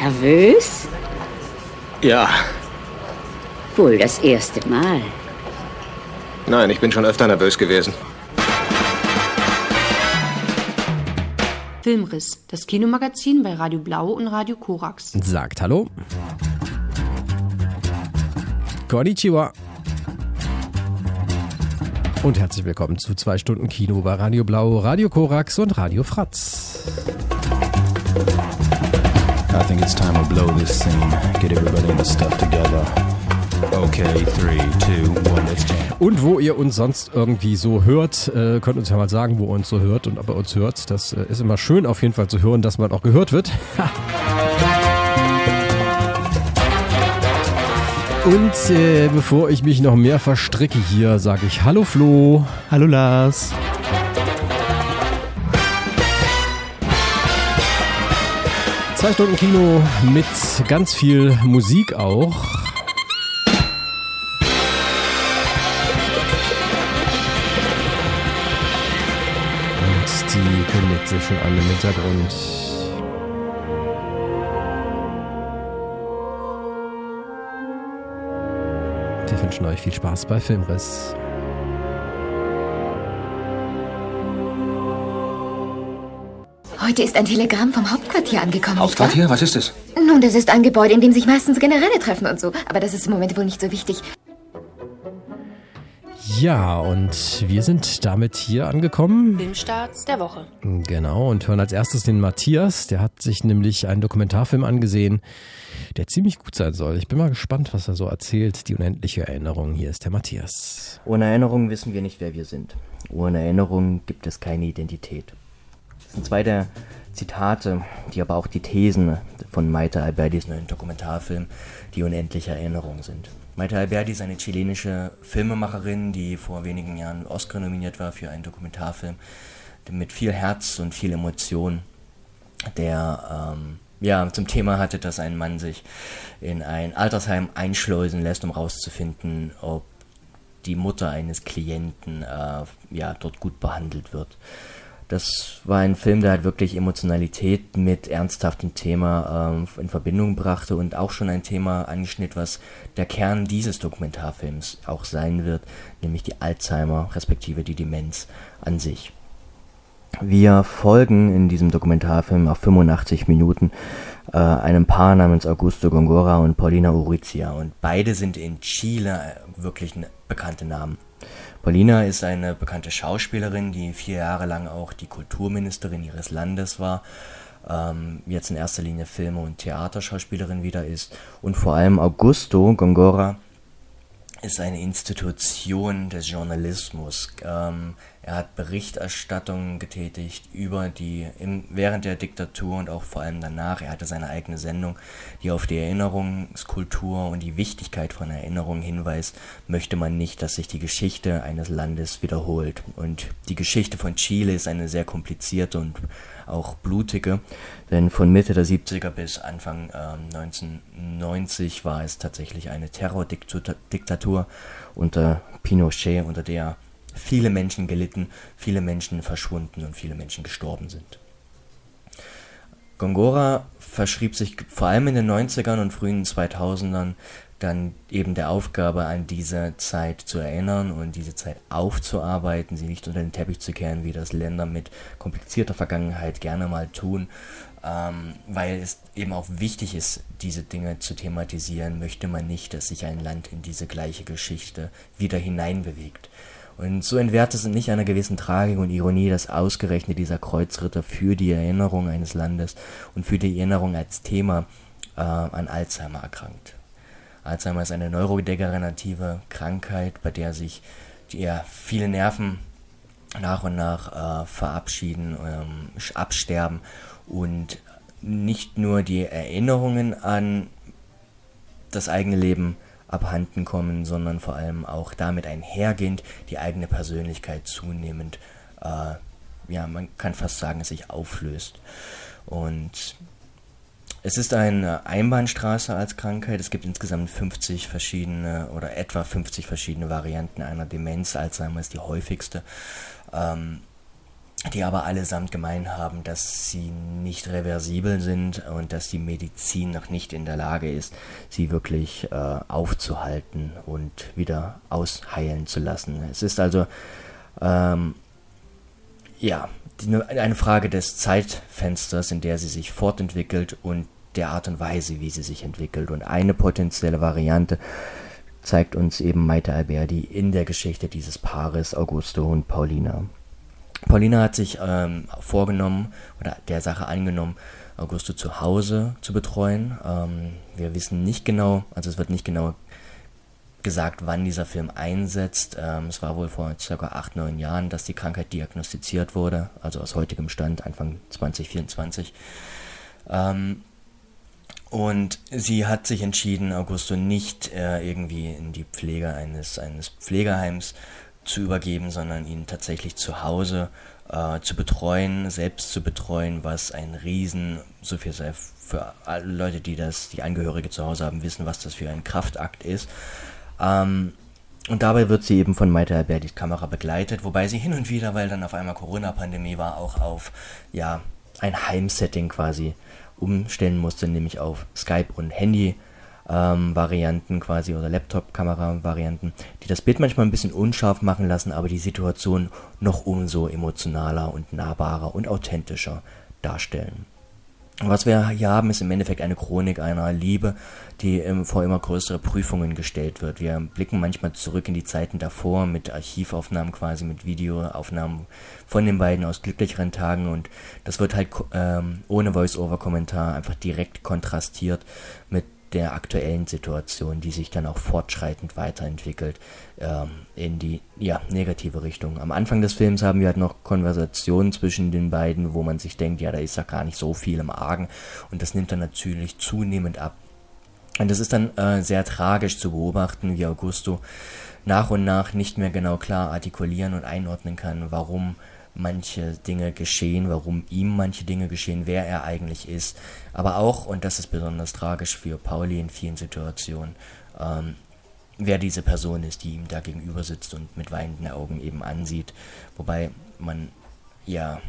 Nervös? Ja. Wohl das erste Mal. Nein, ich bin schon öfter nervös gewesen. Filmriss, das Kinomagazin bei Radio Blau und Radio Korax. Sagt Hallo. Konnichiwa. Und herzlich willkommen zu zwei Stunden Kino bei Radio Blau, Radio Korax und Radio Fratz. I think it's time to blow this scene. Get everybody in the stuff together. Okay, three, two, one, let's jam. Und wo ihr uns sonst irgendwie so hört, äh, könnt uns ja mal sagen, wo ihr uns so hört und ob ihr uns hört. Das äh, ist immer schön auf jeden Fall zu hören, dass man auch gehört wird. Und äh, bevor ich mich noch mehr verstricke hier, sage ich Hallo Flo. Hallo Lars. Zwei Stunden Kino mit ganz viel Musik auch. Und die kündigt sich schon an im Hintergrund. Wir wünschen euch viel Spaß bei Filmriss. Heute ist ein Telegramm vom Hauptquartier angekommen. Hauptquartier? Was ist es? Nun, das ist ein Gebäude, in dem sich meistens Generäle treffen und so. Aber das ist im Moment wohl nicht so wichtig. Ja, und wir sind damit hier angekommen. Filmstarts der Woche. Genau, und hören als erstes den Matthias. Der hat sich nämlich einen Dokumentarfilm angesehen, der ziemlich gut sein soll. Ich bin mal gespannt, was er so erzählt. Die unendliche Erinnerung. Hier ist der Matthias. Ohne Erinnerung wissen wir nicht, wer wir sind. Ohne Erinnerung gibt es keine Identität. Zwei der Zitate, die aber auch die Thesen von Maite Albertis neuen Dokumentarfilm Die unendliche Erinnerung sind. Maite Alberti ist eine chilenische Filmemacherin, die vor wenigen Jahren Oscar nominiert war für einen Dokumentarfilm mit viel Herz und viel Emotion, der ähm, ja, zum Thema hatte, dass ein Mann sich in ein Altersheim einschleusen lässt, um herauszufinden, ob die Mutter eines Klienten äh, ja, dort gut behandelt wird. Das war ein Film, der halt wirklich Emotionalität mit ernsthaftem Thema ähm, in Verbindung brachte und auch schon ein Thema angeschnitt, was der Kern dieses Dokumentarfilms auch sein wird, nämlich die Alzheimer respektive die Demenz an sich. Wir folgen in diesem Dokumentarfilm auf 85 Minuten äh, einem Paar namens Augusto Gongora und Paulina Urizia und beide sind in Chile wirklich bekannte Namen. Paulina ist eine bekannte Schauspielerin, die vier Jahre lang auch die Kulturministerin ihres Landes war, ähm, jetzt in erster Linie Filme- und Theaterschauspielerin wieder ist. Und vor allem Augusto Gongora ist eine Institution des Journalismus. Ähm, er hat Berichterstattungen getätigt über die im, während der Diktatur und auch vor allem danach. Er hatte seine eigene Sendung, die auf die Erinnerungskultur und die Wichtigkeit von Erinnerung hinweist. Möchte man nicht, dass sich die Geschichte eines Landes wiederholt. Und die Geschichte von Chile ist eine sehr komplizierte und auch blutige, denn von Mitte der 70er bis Anfang ähm, 1990 war es tatsächlich eine Terrordiktatur unter Pinochet, unter der viele Menschen gelitten, viele Menschen verschwunden und viele Menschen gestorben sind. Gongora verschrieb sich vor allem in den 90ern und frühen 2000ern dann eben der Aufgabe, an diese Zeit zu erinnern und diese Zeit aufzuarbeiten, sie nicht unter den Teppich zu kehren, wie das Länder mit komplizierter Vergangenheit gerne mal tun, ähm, weil es eben auch wichtig ist, diese Dinge zu thematisieren, möchte man nicht, dass sich ein Land in diese gleiche Geschichte wieder hineinbewegt. Und so entwehrt es nicht einer gewissen Tragik und Ironie, dass ausgerechnet dieser Kreuzritter für die Erinnerung eines Landes und für die Erinnerung als Thema äh, an Alzheimer erkrankt. Alzheimer ist eine neurodegenerative Krankheit, bei der sich die, ja, viele Nerven nach und nach äh, verabschieden, ähm, absterben und nicht nur die Erinnerungen an das eigene Leben abhanden kommen, sondern vor allem auch damit einhergehend die eigene Persönlichkeit zunehmend, äh, ja, man kann fast sagen, sich auflöst. Und es ist eine Einbahnstraße als Krankheit. Es gibt insgesamt 50 verschiedene oder etwa 50 verschiedene Varianten einer Demenz. Alzheimer ist die häufigste. Ähm, die aber allesamt gemein haben, dass sie nicht reversibel sind und dass die Medizin noch nicht in der Lage ist, sie wirklich äh, aufzuhalten und wieder ausheilen zu lassen. Es ist also ähm, ja die, eine Frage des Zeitfensters, in der sie sich fortentwickelt und der Art und Weise, wie sie sich entwickelt. Und eine potenzielle Variante zeigt uns eben Maite Alberdi in der Geschichte dieses Paares Augusto und Paulina. Paulina hat sich ähm, vorgenommen oder der Sache angenommen, Augusto zu Hause zu betreuen. Ähm, wir wissen nicht genau, also es wird nicht genau gesagt, wann dieser Film einsetzt. Ähm, es war wohl vor ca. 8, 9 Jahren, dass die Krankheit diagnostiziert wurde, also aus heutigem Stand, Anfang 2024. Ähm, und sie hat sich entschieden, Augusto nicht äh, irgendwie in die Pflege eines, eines Pflegeheims zu übergeben, sondern ihn tatsächlich zu Hause äh, zu betreuen, selbst zu betreuen, was ein Riesen, so viel sei für alle Leute, die das, die Angehörige zu Hause haben, wissen, was das für ein Kraftakt ist. Ähm, und dabei wird sie eben von Maite Albertis Kamera begleitet, wobei sie hin und wieder, weil dann auf einmal Corona-Pandemie war, auch auf ja, ein Heimsetting quasi umstellen musste, nämlich auf Skype und Handy ähm, Varianten quasi oder Laptop-Kamera-Varianten, die das Bild manchmal ein bisschen unscharf machen lassen, aber die Situation noch umso emotionaler und nahbarer und authentischer darstellen. Was wir hier haben, ist im Endeffekt eine Chronik einer Liebe, die vor immer größere Prüfungen gestellt wird. Wir blicken manchmal zurück in die Zeiten davor mit Archivaufnahmen quasi, mit Videoaufnahmen von den beiden aus glücklicheren Tagen und das wird halt ähm, ohne Voice-Over-Kommentar einfach direkt kontrastiert mit der aktuellen Situation, die sich dann auch fortschreitend weiterentwickelt ähm, in die ja, negative Richtung. Am Anfang des Films haben wir halt noch Konversationen zwischen den beiden, wo man sich denkt, ja, da ist ja gar nicht so viel im Argen und das nimmt dann natürlich zunehmend ab. Und das ist dann äh, sehr tragisch zu beobachten, wie Augusto nach und nach nicht mehr genau klar artikulieren und einordnen kann, warum manche Dinge geschehen, warum ihm manche Dinge geschehen, wer er eigentlich ist. Aber auch, und das ist besonders tragisch für Pauli in vielen Situationen, ähm, wer diese Person ist, die ihm da gegenüber sitzt und mit weinenden Augen eben ansieht. Wobei man ja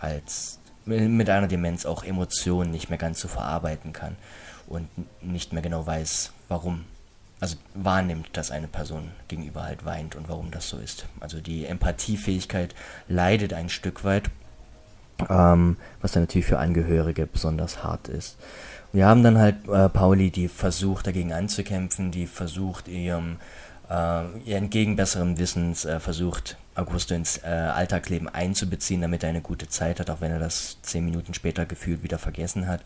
als mit einer Demenz auch Emotionen nicht mehr ganz so verarbeiten kann und nicht mehr genau weiß, warum also wahrnimmt, dass eine Person gegenüber halt weint und warum das so ist. Also die Empathiefähigkeit leidet ein Stück weit, ähm, was dann natürlich für Angehörige besonders hart ist. Wir haben dann halt äh, Pauli, die versucht dagegen anzukämpfen, die versucht ihrem äh, ihr entgegen besserem Wissens äh, versucht, Augusto ins äh, Alltagsleben einzubeziehen, damit er eine gute Zeit hat, auch wenn er das zehn Minuten später gefühlt wieder vergessen hat.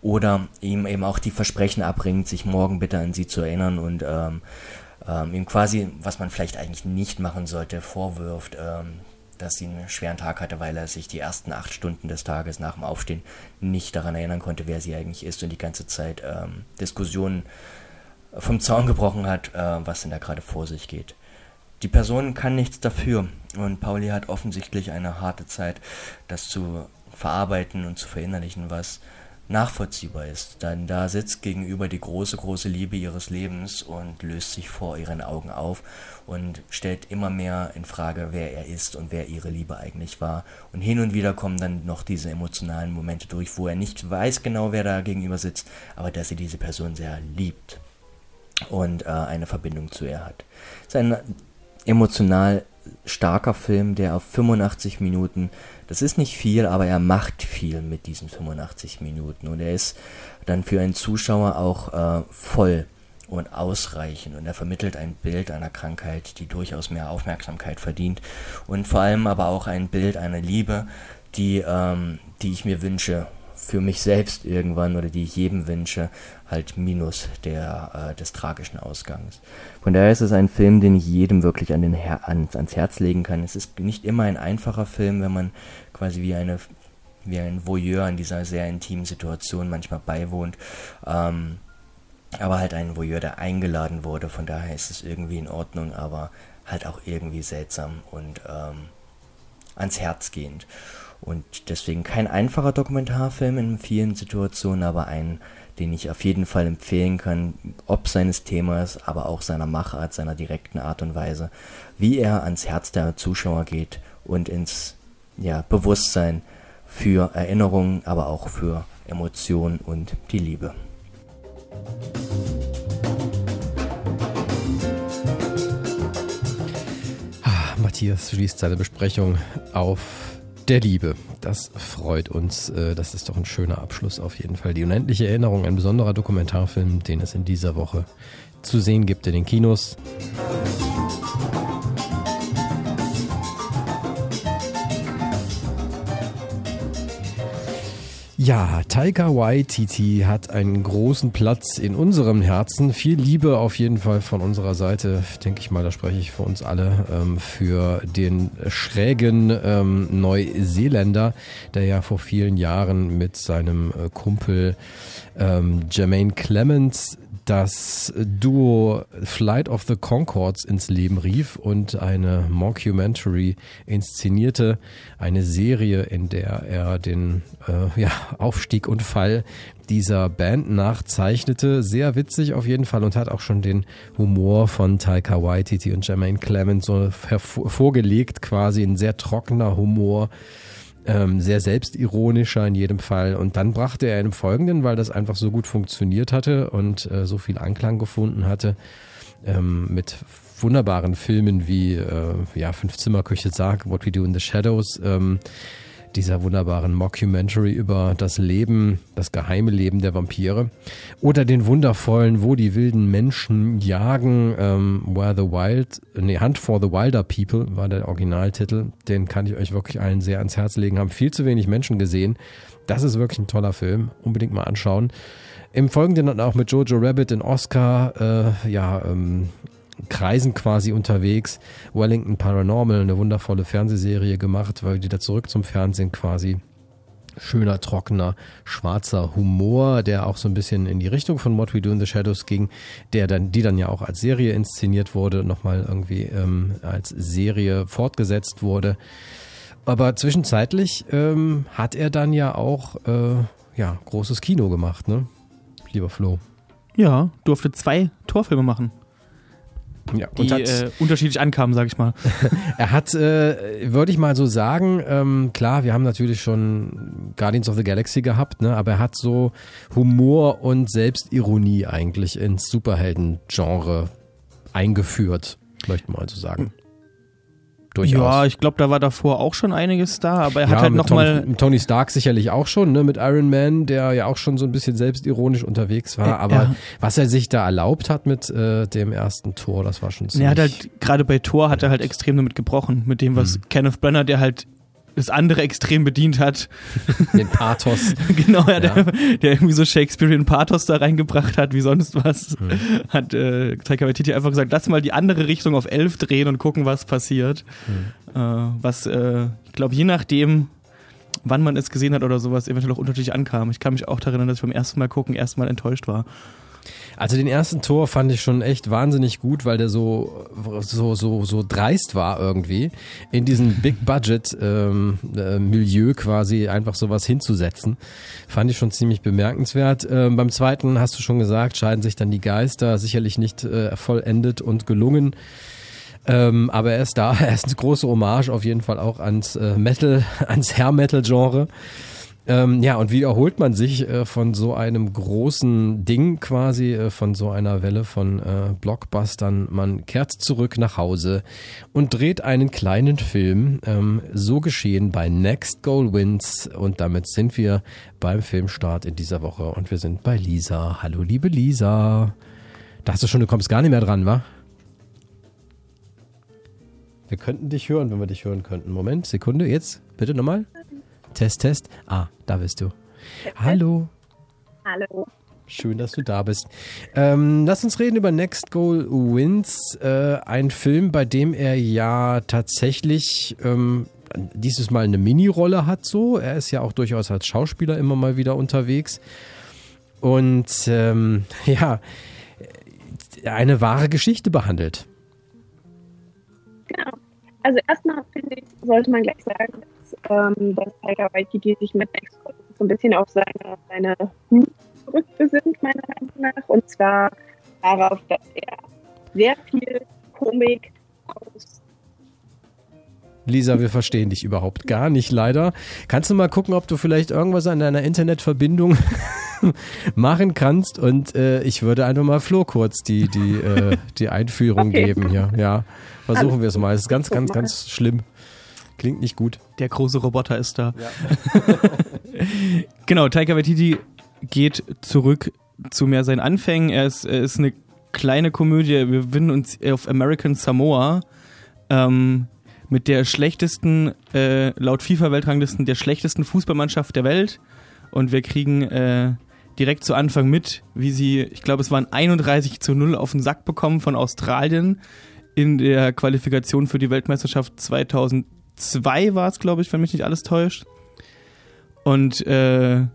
Oder ihm eben auch die Versprechen abbringt, sich morgen bitte an sie zu erinnern und ähm, ähm, ihm quasi, was man vielleicht eigentlich nicht machen sollte, vorwirft, ähm, dass sie einen schweren Tag hatte, weil er sich die ersten acht Stunden des Tages nach dem Aufstehen nicht daran erinnern konnte, wer sie eigentlich ist und die ganze Zeit ähm, Diskussionen vom Zaun gebrochen hat, äh, was denn da gerade vor sich geht. Die Person kann nichts dafür und Pauli hat offensichtlich eine harte Zeit, das zu verarbeiten und zu verinnerlichen, was nachvollziehbar ist. Denn da sitzt gegenüber die große, große Liebe ihres Lebens und löst sich vor ihren Augen auf und stellt immer mehr in Frage, wer er ist und wer ihre Liebe eigentlich war. Und hin und wieder kommen dann noch diese emotionalen Momente durch, wo er nicht weiß genau, wer da gegenüber sitzt, aber dass er diese Person sehr liebt und äh, eine Verbindung zu ihr hat. Es ist ein emotional starker Film, der auf 85 Minuten, das ist nicht viel, aber er macht viel mit diesen 85 Minuten. Und er ist dann für einen Zuschauer auch äh, voll und ausreichend. Und er vermittelt ein Bild einer Krankheit, die durchaus mehr Aufmerksamkeit verdient. Und vor allem aber auch ein Bild einer Liebe, die, ähm, die ich mir wünsche für mich selbst irgendwann oder die ich jedem wünsche, halt minus der, äh, des tragischen Ausgangs. Von daher ist es ein Film, den ich jedem wirklich an den Her an, ans Herz legen kann. Es ist nicht immer ein einfacher Film, wenn man quasi wie eine wie ein Voyeur in dieser sehr intimen Situation manchmal beiwohnt. Ähm, aber halt ein Voyeur, der eingeladen wurde, von daher ist es irgendwie in Ordnung, aber halt auch irgendwie seltsam und ähm, ans Herz gehend. Und deswegen kein einfacher Dokumentarfilm in vielen Situationen, aber ein, den ich auf jeden Fall empfehlen kann, ob seines Themas, aber auch seiner Machart, seiner direkten Art und Weise, wie er ans Herz der Zuschauer geht und ins ja, Bewusstsein für Erinnerungen, aber auch für Emotionen und die Liebe. Matthias schließt seine Besprechung auf der Liebe. Das freut uns. Äh, das ist doch ein schöner Abschluss auf jeden Fall. Die unendliche Erinnerung, ein besonderer Dokumentarfilm, den es in dieser Woche zu sehen gibt in den Kinos. Ja, Taika Waititi hat einen großen Platz in unserem Herzen. Viel Liebe auf jeden Fall von unserer Seite, denke ich mal, da spreche ich für uns alle, ähm, für den schrägen ähm, Neuseeländer, der ja vor vielen Jahren mit seinem äh, Kumpel ähm, Jermaine Clements das Duo Flight of the Concords ins Leben rief und eine Mockumentary inszenierte, eine Serie, in der er den äh, ja, Aufstieg und Fall dieser Band nachzeichnete. Sehr witzig auf jeden Fall und hat auch schon den Humor von Taika Waititi und Jermaine Clement so hervorgelegt, quasi ein sehr trockener Humor ähm, sehr selbstironischer in jedem Fall. Und dann brachte er im Folgenden, weil das einfach so gut funktioniert hatte und äh, so viel Anklang gefunden hatte, ähm, mit wunderbaren Filmen wie äh, ja, Fünf Zimmer Küche Sarg, What We Do in the Shadows, ähm, dieser wunderbaren Mockumentary über das Leben, das geheime Leben der Vampire. Oder den wundervollen Wo die wilden Menschen jagen, ähm, Where the Wild, nee, Hunt for the Wilder People war der Originaltitel. Den kann ich euch wirklich allen sehr ans Herz legen. Haben viel zu wenig Menschen gesehen. Das ist wirklich ein toller Film. Unbedingt mal anschauen. Im Folgenden dann auch mit Jojo Rabbit in Oscar, äh, ja, ähm, Kreisen quasi unterwegs. Wellington Paranormal, eine wundervolle Fernsehserie gemacht, weil die da zurück zum Fernsehen quasi. Schöner, trockener, schwarzer Humor, der auch so ein bisschen in die Richtung von What We Do in the Shadows ging, der dann, die dann ja auch als Serie inszeniert wurde, nochmal irgendwie ähm, als Serie fortgesetzt wurde. Aber zwischenzeitlich ähm, hat er dann ja auch äh, ja, großes Kino gemacht, ne? Lieber Flo. Ja, durfte zwei Torfilme machen. Ja, die äh, unterschiedlich ankamen, sag ich mal. er hat, äh, würde ich mal so sagen, ähm, klar, wir haben natürlich schon Guardians of the Galaxy gehabt, ne, aber er hat so Humor und Selbstironie eigentlich ins Superhelden-Genre eingeführt, möchte man mal so sagen. Durchaus. Ja, ich glaube, da war davor auch schon einiges da, aber er ja, hat halt nochmal. Tony Stark sicherlich auch schon, ne, mit Iron Man, der ja auch schon so ein bisschen selbstironisch unterwegs war. Aber ja. was er sich da erlaubt hat mit äh, dem ersten Tor, das war schon ziemlich. Er hat halt, gerade bei Tor hat er halt extrem damit gebrochen, mit dem, was hm. Kenneth Brenner, der halt das andere extrem bedient hat. Den Pathos. genau, ja, ja. Der, der, irgendwie so Shakespearean Pathos da reingebracht hat, wie sonst was. Mhm. Hat äh, Taika Waititi einfach gesagt, lass mal die andere Richtung auf elf drehen und gucken, was passiert. Mhm. Äh, was, äh, ich glaube, je nachdem, wann man es gesehen hat oder sowas, eventuell auch unterschiedlich ankam. Ich kann mich auch daran erinnern, dass ich beim ersten Mal gucken erstmal enttäuscht war. Also den ersten Tor fand ich schon echt wahnsinnig gut, weil der so so so so dreist war irgendwie in diesem Big Budget ähm, äh, Milieu quasi einfach sowas hinzusetzen. Fand ich schon ziemlich bemerkenswert. Ähm, beim zweiten hast du schon gesagt, scheiden sich dann die Geister, sicherlich nicht äh, vollendet und gelungen. Ähm, aber er ist da, er ist eine große Hommage auf jeden Fall auch ans äh, Metal, ans Hair Metal Genre. Ähm, ja, und wie erholt man sich äh, von so einem großen Ding quasi, äh, von so einer Welle von äh, Blockbustern? Man kehrt zurück nach Hause und dreht einen kleinen Film. Ähm, so geschehen bei Next Goal Wins. Und damit sind wir beim Filmstart in dieser Woche. Und wir sind bei Lisa. Hallo, liebe Lisa. Dachtest du schon, du kommst gar nicht mehr dran, wa? Wir könnten dich hören, wenn wir dich hören könnten. Moment, Sekunde, jetzt. Bitte nochmal. Test, Test. Ah, da bist du. Hallo. Hallo. Schön, dass du da bist. Ähm, lass uns reden über Next Goal Wins, äh, ein Film, bei dem er ja tatsächlich ähm, dieses Mal eine Mini-Rolle hat. So, er ist ja auch durchaus als Schauspieler immer mal wieder unterwegs und ähm, ja eine wahre Geschichte behandelt. Genau. Also erstmal finde ich, sollte man gleich sagen, ähm, dass Taika Waititi sich mit so ein bisschen auf seine, seine Roots zurückbesinnt, meiner Meinung nach. Und zwar darauf, dass er sehr viel Komik aus Lisa, wir verstehen dich überhaupt gar nicht, leider. Kannst du mal gucken, ob du vielleicht irgendwas an deiner Internetverbindung machen kannst? Und äh, ich würde einfach mal Flo kurz die, die, äh, die Einführung okay. geben hier. Ja, versuchen wir es mal. Es ist ganz, ganz, ganz schlimm. Klingt nicht gut. Der große Roboter ist da. Ja. genau, Taika Waititi geht zurück zu mehr seinen Anfängen. Er ist, er ist eine kleine Komödie. Wir befinden uns auf American Samoa. Ähm, mit der schlechtesten, äh, laut FIFA-Weltranglisten, der schlechtesten Fußballmannschaft der Welt. Und wir kriegen äh, direkt zu Anfang mit, wie sie, ich glaube, es waren 31 zu 0 auf den Sack bekommen von Australien in der Qualifikation für die Weltmeisterschaft 2002 war es, glaube ich, wenn mich nicht alles täuscht. Und äh,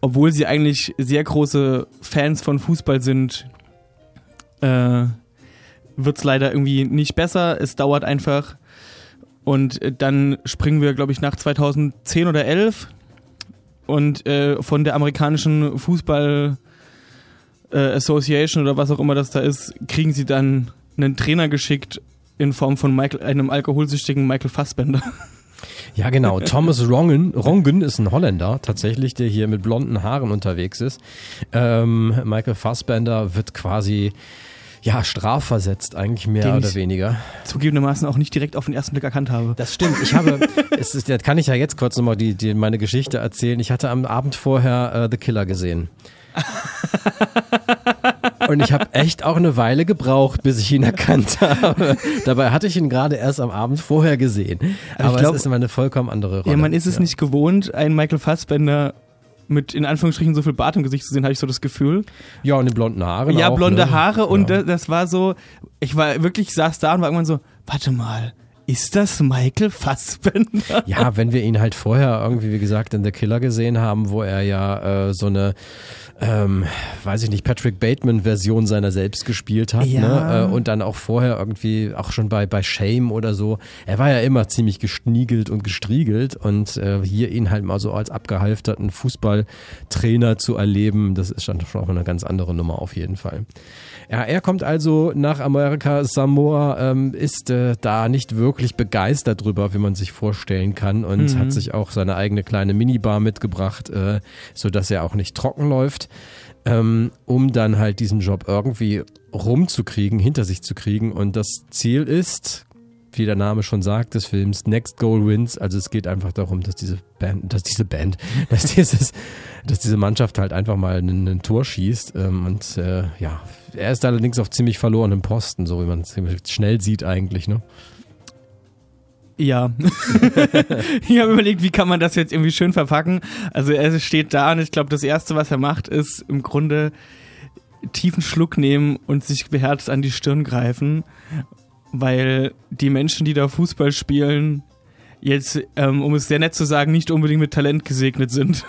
obwohl sie eigentlich sehr große Fans von Fußball sind, äh, wird es leider irgendwie nicht besser. Es dauert einfach. Und äh, dann springen wir, glaube ich, nach 2010 oder 11 und äh, von der amerikanischen Fußball äh, Association oder was auch immer das da ist, kriegen sie dann einen Trainer geschickt in Form von Michael, einem alkoholsüchtigen Michael Fassbender. Ja, genau. Thomas Rongen, Rongen ist ein Holländer tatsächlich, der hier mit blonden Haaren unterwegs ist. Ähm, Michael Fassbender wird quasi ja, strafversetzt eigentlich mehr Den oder weniger. Zugegebenermaßen auch nicht direkt auf den ersten Blick erkannt habe. Das stimmt. Ich habe, es ist, das kann ich ja jetzt kurz nochmal die, die, meine Geschichte erzählen. Ich hatte am Abend vorher uh, The Killer gesehen. Und ich habe echt auch eine Weile gebraucht, bis ich ihn erkannt habe. Dabei hatte ich ihn gerade erst am Abend vorher gesehen. Aber, Aber glaub, es ist immer eine vollkommen andere Rolle. Ja, man ist es ja. nicht gewohnt, einen Michael Fassbender mit in Anführungsstrichen so viel Bart im Gesicht zu sehen, hatte ich so das Gefühl. Ja, und die blonden Haare. Ja, auch, blonde ne? Haare und ja. das war so, ich war wirklich, saß da und war irgendwann so, warte mal, ist das Michael Fassbender? Ja, wenn wir ihn halt vorher irgendwie, wie gesagt, in The Killer gesehen haben, wo er ja äh, so eine ähm, weiß ich nicht, Patrick Bateman-Version seiner selbst gespielt hat. Ja. Ne? Äh, und dann auch vorher irgendwie, auch schon bei, bei Shame oder so. Er war ja immer ziemlich geschniegelt und gestriegelt und äh, hier ihn halt mal so als abgehalfterten Fußballtrainer zu erleben, das ist dann schon auch eine ganz andere Nummer auf jeden Fall. Ja, er kommt also nach Amerika. Samoa ähm, ist äh, da nicht wirklich begeistert drüber, wie man sich vorstellen kann und mhm. hat sich auch seine eigene kleine Minibar mitgebracht, äh, so dass er auch nicht trocken läuft, ähm, um dann halt diesen Job irgendwie rumzukriegen, hinter sich zu kriegen. Und das Ziel ist, wie der Name schon sagt, des Films Next Goal Wins. Also es geht einfach darum, dass diese Band, dass diese Band, dass dieses, dass diese Mannschaft halt einfach mal ein, Tor schießt. Ähm, und äh, ja, er ist allerdings auf ziemlich verlorenem Posten, so wie man es schnell sieht eigentlich, ne? Ja. ich habe überlegt, wie kann man das jetzt irgendwie schön verpacken. Also er steht da und ich glaube, das Erste, was er macht, ist im Grunde tiefen Schluck nehmen und sich beherzt an die Stirn greifen weil die Menschen, die da Fußball spielen, jetzt, ähm, um es sehr nett zu sagen, nicht unbedingt mit Talent gesegnet sind.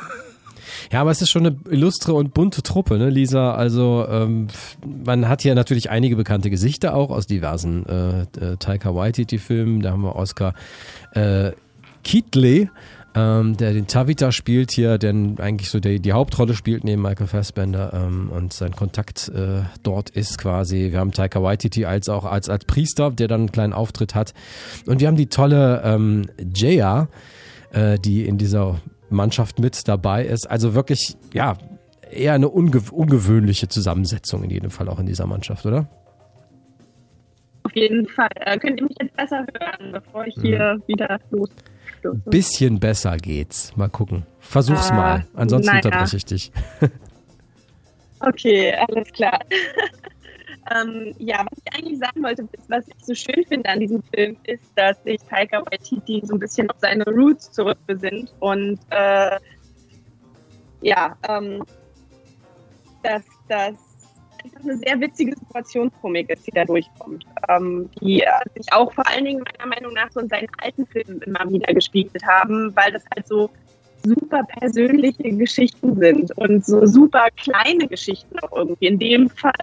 Ja, aber es ist schon eine illustre und bunte Truppe, ne, Lisa? Also ähm, man hat hier natürlich einige bekannte Gesichter auch aus diversen äh, äh, Taika Waititi-Filmen. Da haben wir Oscar äh, Keatley ähm, der den Tavita spielt hier, der eigentlich so die, die Hauptrolle spielt neben Michael Fassbender ähm, und sein Kontakt äh, dort ist quasi. Wir haben Taika Waititi als auch als, als Priester, der dann einen kleinen Auftritt hat. Und wir haben die tolle ähm, Jaya, äh, die in dieser Mannschaft mit dabei ist. Also wirklich, ja, eher eine unge ungewöhnliche Zusammensetzung in jedem Fall auch in dieser Mannschaft, oder? Auf jeden Fall. Äh, könnt ihr mich jetzt besser hören, bevor ich hier mhm. wieder los ein bisschen besser geht's. Mal gucken. Versuch's ah, mal. Ansonsten naja. unterbreche ich dich. okay, alles klar. ähm, ja, was ich eigentlich sagen wollte, was ich so schön finde an diesem Film, ist, dass sich Taika Waititi so ein bisschen auf seine Roots zurückbesinnt und äh, ja, ähm, dass das eine sehr witzige Situationskomik ist, die da durchkommt. Ähm, die äh, sich auch vor allen Dingen meiner Meinung nach so in seinen alten Filmen immer wieder gespiegelt haben, weil das halt so super persönliche Geschichten sind und so super kleine Geschichten auch irgendwie. In dem Fall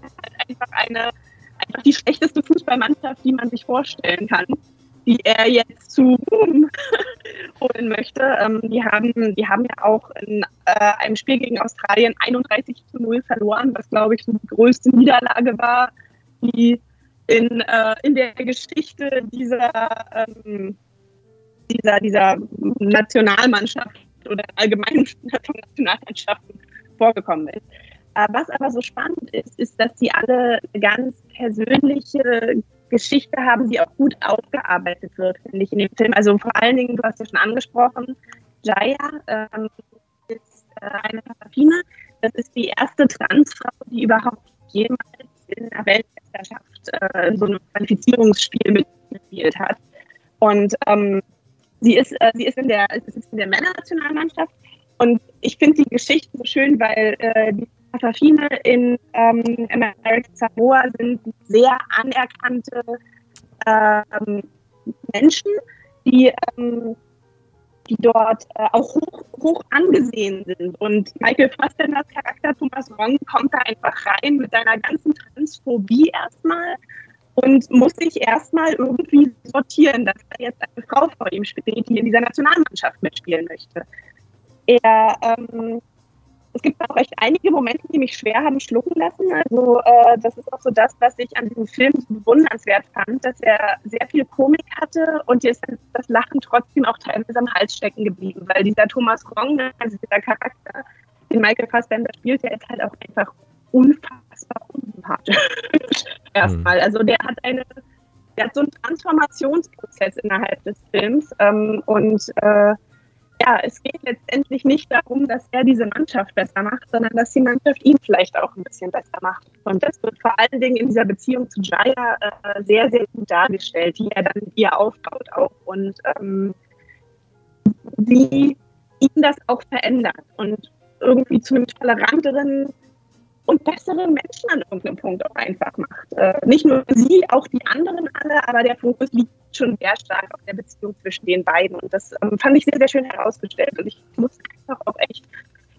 einfach eine, einfach die schlechteste Fußballmannschaft, die man sich vorstellen kann die er jetzt zu Boom holen möchte. Ähm, die, haben, die haben ja auch in äh, einem Spiel gegen Australien 31 zu 0 verloren, was, glaube ich, so die größte Niederlage war, die in, äh, in der Geschichte dieser, ähm, dieser, dieser Nationalmannschaft oder allgemeinen Nationalmannschaften vorgekommen ist. Äh, was aber so spannend ist, ist, dass sie alle eine ganz persönliche Geschichte haben, die auch gut aufgearbeitet wird, finde ich, in dem Film. Also vor allen Dingen, du hast ja schon angesprochen, Jaya ähm, ist äh, eine Parafine. Das ist die erste Transfrau, die überhaupt jemals in der Weltmeisterschaft äh, so ein Qualifizierungsspiel mitgespielt hat. Und ähm, sie, ist, äh, sie ist in der, ist in der Männernationalmannschaft. Und ich finde die Geschichte so schön, weil äh, die Assassine in ähm, American Samoa sind sehr anerkannte ähm, Menschen, die, ähm, die dort äh, auch hoch, hoch angesehen sind. Und Michael Fassbenders Charakter Thomas Wong kommt da einfach rein mit seiner ganzen Transphobie erstmal und muss sich erstmal irgendwie sortieren, dass da jetzt eine Frau vor ihm steht, die in dieser Nationalmannschaft mitspielen möchte. Er ähm, es gibt auch echt einige Momente, die mich schwer haben schlucken lassen. Also äh, das ist auch so das, was ich an diesem Film bewundernswert fand, dass er sehr viel Komik hatte und ist das Lachen trotzdem auch teilweise am Hals stecken geblieben, weil dieser Thomas Wong, also dieser Charakter, den Michael Fassbender spielt, der ist halt auch einfach unfassbar unsympathisch. Erstmal. Also der hat eine, der hat so einen Transformationsprozess innerhalb des Films ähm, und äh, ja, es geht letztendlich nicht darum, dass er diese Mannschaft besser macht, sondern dass die Mannschaft ihn vielleicht auch ein bisschen besser macht. Und das wird vor allen Dingen in dieser Beziehung zu Jaya äh, sehr, sehr gut dargestellt, die er dann ihr aufbaut auch und ähm, die ihn das auch verändert und irgendwie zu einem toleranteren und besseren Menschen an irgendeinem Punkt auch einfach macht. Äh, nicht nur sie, auch die anderen alle, aber der Fokus liegt schon sehr stark auf der Beziehung zwischen den beiden. Und das ähm, fand ich sehr, sehr schön herausgestellt. Und ich musste einfach auch echt,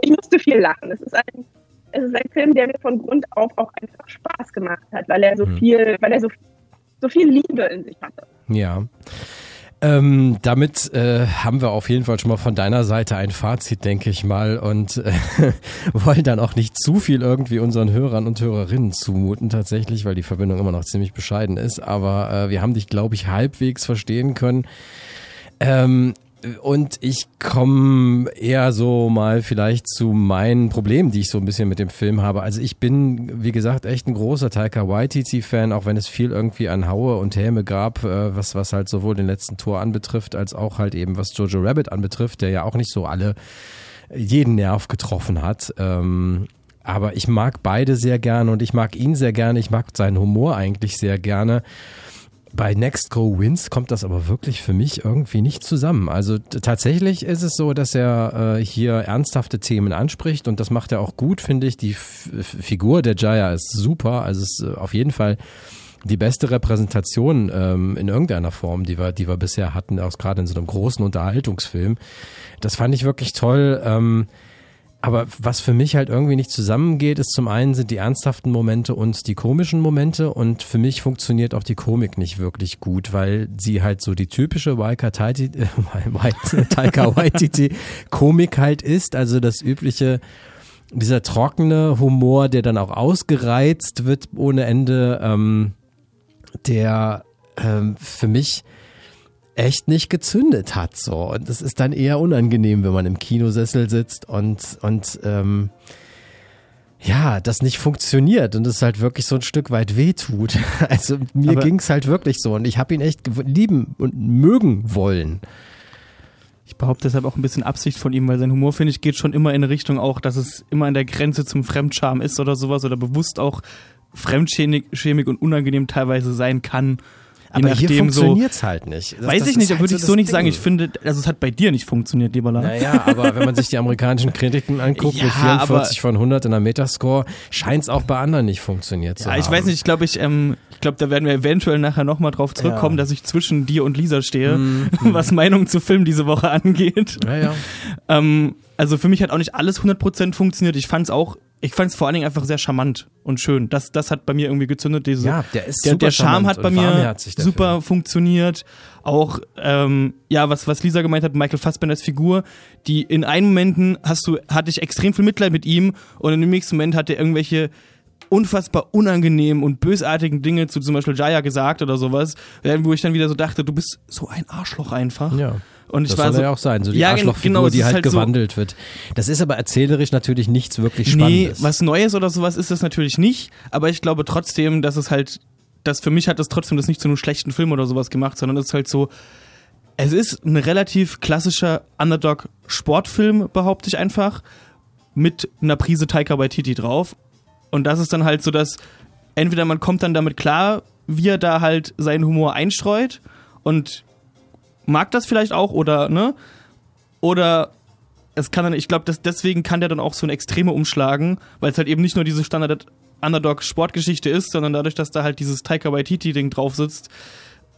ich musste viel lachen. Es ist ein, es ist ein Film, der mir von Grund auf auch einfach Spaß gemacht hat, weil er so mhm. viel, weil er so, so viel Liebe in sich hatte. Ja. Ähm, damit äh, haben wir auf jeden Fall schon mal von deiner Seite ein Fazit, denke ich mal, und äh, wollen dann auch nicht zu viel irgendwie unseren Hörern und Hörerinnen zumuten, tatsächlich, weil die Verbindung immer noch ziemlich bescheiden ist. Aber äh, wir haben dich, glaube ich, halbwegs verstehen können. Ähm, und ich komme eher so mal vielleicht zu meinen Problemen, die ich so ein bisschen mit dem Film habe. Also ich bin, wie gesagt, echt ein großer Taika Waititi-Fan, auch wenn es viel irgendwie an Haue und Häme gab, äh, was, was halt sowohl den letzten Tor anbetrifft, als auch halt eben was Jojo Rabbit anbetrifft, der ja auch nicht so alle jeden Nerv getroffen hat. Ähm, aber ich mag beide sehr gerne und ich mag ihn sehr gerne. Ich mag seinen Humor eigentlich sehr gerne. Bei Next Go Wins kommt das aber wirklich für mich irgendwie nicht zusammen. Also tatsächlich ist es so, dass er äh, hier ernsthafte Themen anspricht und das macht er auch gut, finde ich. Die F Figur der Jaya ist super, also es ist äh, auf jeden Fall die beste Repräsentation ähm, in irgendeiner Form, die wir, die wir bisher hatten, auch gerade in so einem großen Unterhaltungsfilm. Das fand ich wirklich toll. Ähm, aber was für mich halt irgendwie nicht zusammengeht, ist zum einen sind die ernsthaften Momente und die komischen Momente. Und für mich funktioniert auch die Komik nicht wirklich gut, weil sie halt so die typische Waika Taika Waititi Komik halt ist, also das übliche dieser trockene Humor, der dann auch ausgereizt wird ohne Ende, ähm, der ähm, für mich echt nicht gezündet hat. So. Und das ist dann eher unangenehm, wenn man im Kinosessel sitzt und, und ähm, ja, das nicht funktioniert und es halt wirklich so ein Stück weit wehtut. Also mir ging es halt wirklich so und ich habe ihn echt lieben und mögen wollen. Ich behaupte deshalb auch ein bisschen Absicht von ihm, weil sein Humor, finde ich, geht schon immer in Richtung auch, dass es immer an der Grenze zum Fremdscham ist oder sowas oder bewusst auch fremdschämig und unangenehm teilweise sein kann. Aber nachdem, hier funktioniert's so, halt nicht. Das, weiß das ich nicht, da halt würde ich so nicht Ding. sagen. Ich finde, also es hat bei dir nicht funktioniert, lieber Lars. Naja, aber wenn man sich die amerikanischen Kritiken anguckt ja, mit 44 von 100 in der Metascore, scheint es auch bei anderen nicht funktioniert zu ja, haben. Ich weiß nicht, ich glaube, ich, ähm, ich glaube, da werden wir eventuell nachher nochmal drauf zurückkommen, ja. dass ich zwischen dir und Lisa stehe, mm, was Meinung zu Film diese Woche angeht. Ja, ja. ähm, also für mich hat auch nicht alles 100% funktioniert. Ich fand es auch ich fand es vor allen Dingen einfach sehr charmant und schön. Das, das hat bei mir irgendwie gezündet. Diese, ja, der ist der, der Charme hat bei mir super funktioniert. Auch, ähm, ja, was, was Lisa gemeint hat, Michael Fassbenders Figur, die in einem Momenten hast du, hatte ich extrem viel Mitleid mit ihm und in dem nächsten Moment hat er irgendwelche unfassbar unangenehmen und bösartigen Dinge zu zum Beispiel Jaya gesagt oder sowas, wo ich dann wieder so dachte, du bist so ein Arschloch einfach. Ja. Und ich das war soll so, ja auch sein, so die Ja, Arschlochfigur, genau, die halt, halt so- gewandelt wird. Das ist aber erzählerisch natürlich nichts wirklich Nee, Spannendes. was Neues oder sowas ist das natürlich nicht, aber ich glaube trotzdem, dass es halt, dass für mich hat das trotzdem das nicht zu einem schlechten Film oder sowas gemacht, sondern es ist halt so, es ist ein relativ klassischer Underdog-Sportfilm, behaupte ich einfach, mit einer Prise Taika Waititi drauf. Und das ist dann halt so, dass entweder man kommt dann damit klar, wie er da halt seinen Humor einstreut und mag das vielleicht auch oder, ne? Oder es kann dann, ich glaube, deswegen kann der dann auch so eine Extreme umschlagen, weil es halt eben nicht nur diese Standard Underdog-Sportgeschichte ist, sondern dadurch, dass da halt dieses Taika Waititi-Ding drauf sitzt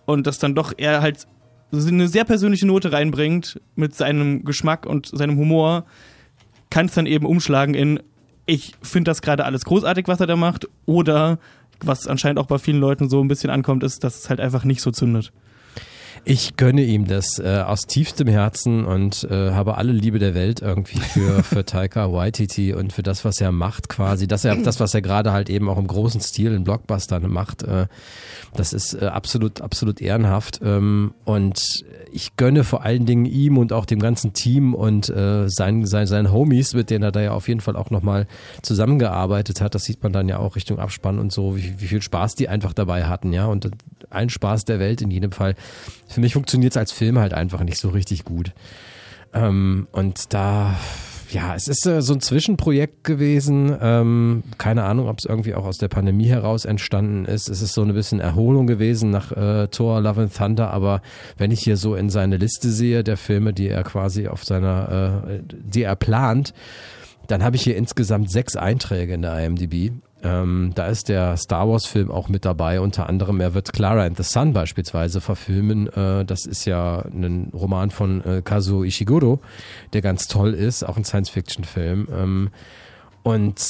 und das dann doch eher halt eine sehr persönliche Note reinbringt mit seinem Geschmack und seinem Humor, kann es dann eben umschlagen in, ich finde das gerade alles großartig, was er da macht, oder was anscheinend auch bei vielen Leuten so ein bisschen ankommt, ist, dass es halt einfach nicht so zündet. Ich gönne ihm das äh, aus tiefstem Herzen und äh, habe alle Liebe der Welt irgendwie für, für Taika Waititi und für das, was er macht quasi. Dass er, das, was er gerade halt eben auch im großen Stil in Blockbustern macht, äh, das ist äh, absolut, absolut ehrenhaft. Ähm, und ich gönne vor allen Dingen ihm und auch dem ganzen Team und äh, seinen, seinen, seinen Homies, mit denen er da ja auf jeden Fall auch nochmal zusammengearbeitet hat. Das sieht man dann ja auch Richtung Abspann und so, wie, wie viel Spaß die einfach dabei hatten, ja. Und allen Spaß der Welt in jedem Fall. Für mich funktioniert es als Film halt einfach nicht so richtig gut. Ähm, und da, ja, es ist äh, so ein Zwischenprojekt gewesen. Ähm, keine Ahnung, ob es irgendwie auch aus der Pandemie heraus entstanden ist. Es ist so ein bisschen Erholung gewesen nach äh, Thor, Love and Thunder. Aber wenn ich hier so in seine Liste sehe der Filme, die er quasi auf seiner, äh, die er plant, dann habe ich hier insgesamt sechs Einträge in der IMDb. Ähm, da ist der Star Wars-Film auch mit dabei. Unter anderem, er wird Clara and the Sun beispielsweise verfilmen. Äh, das ist ja ein Roman von äh, Kazuo Ishiguro, der ganz toll ist, auch ein Science-Fiction-Film. Ähm, und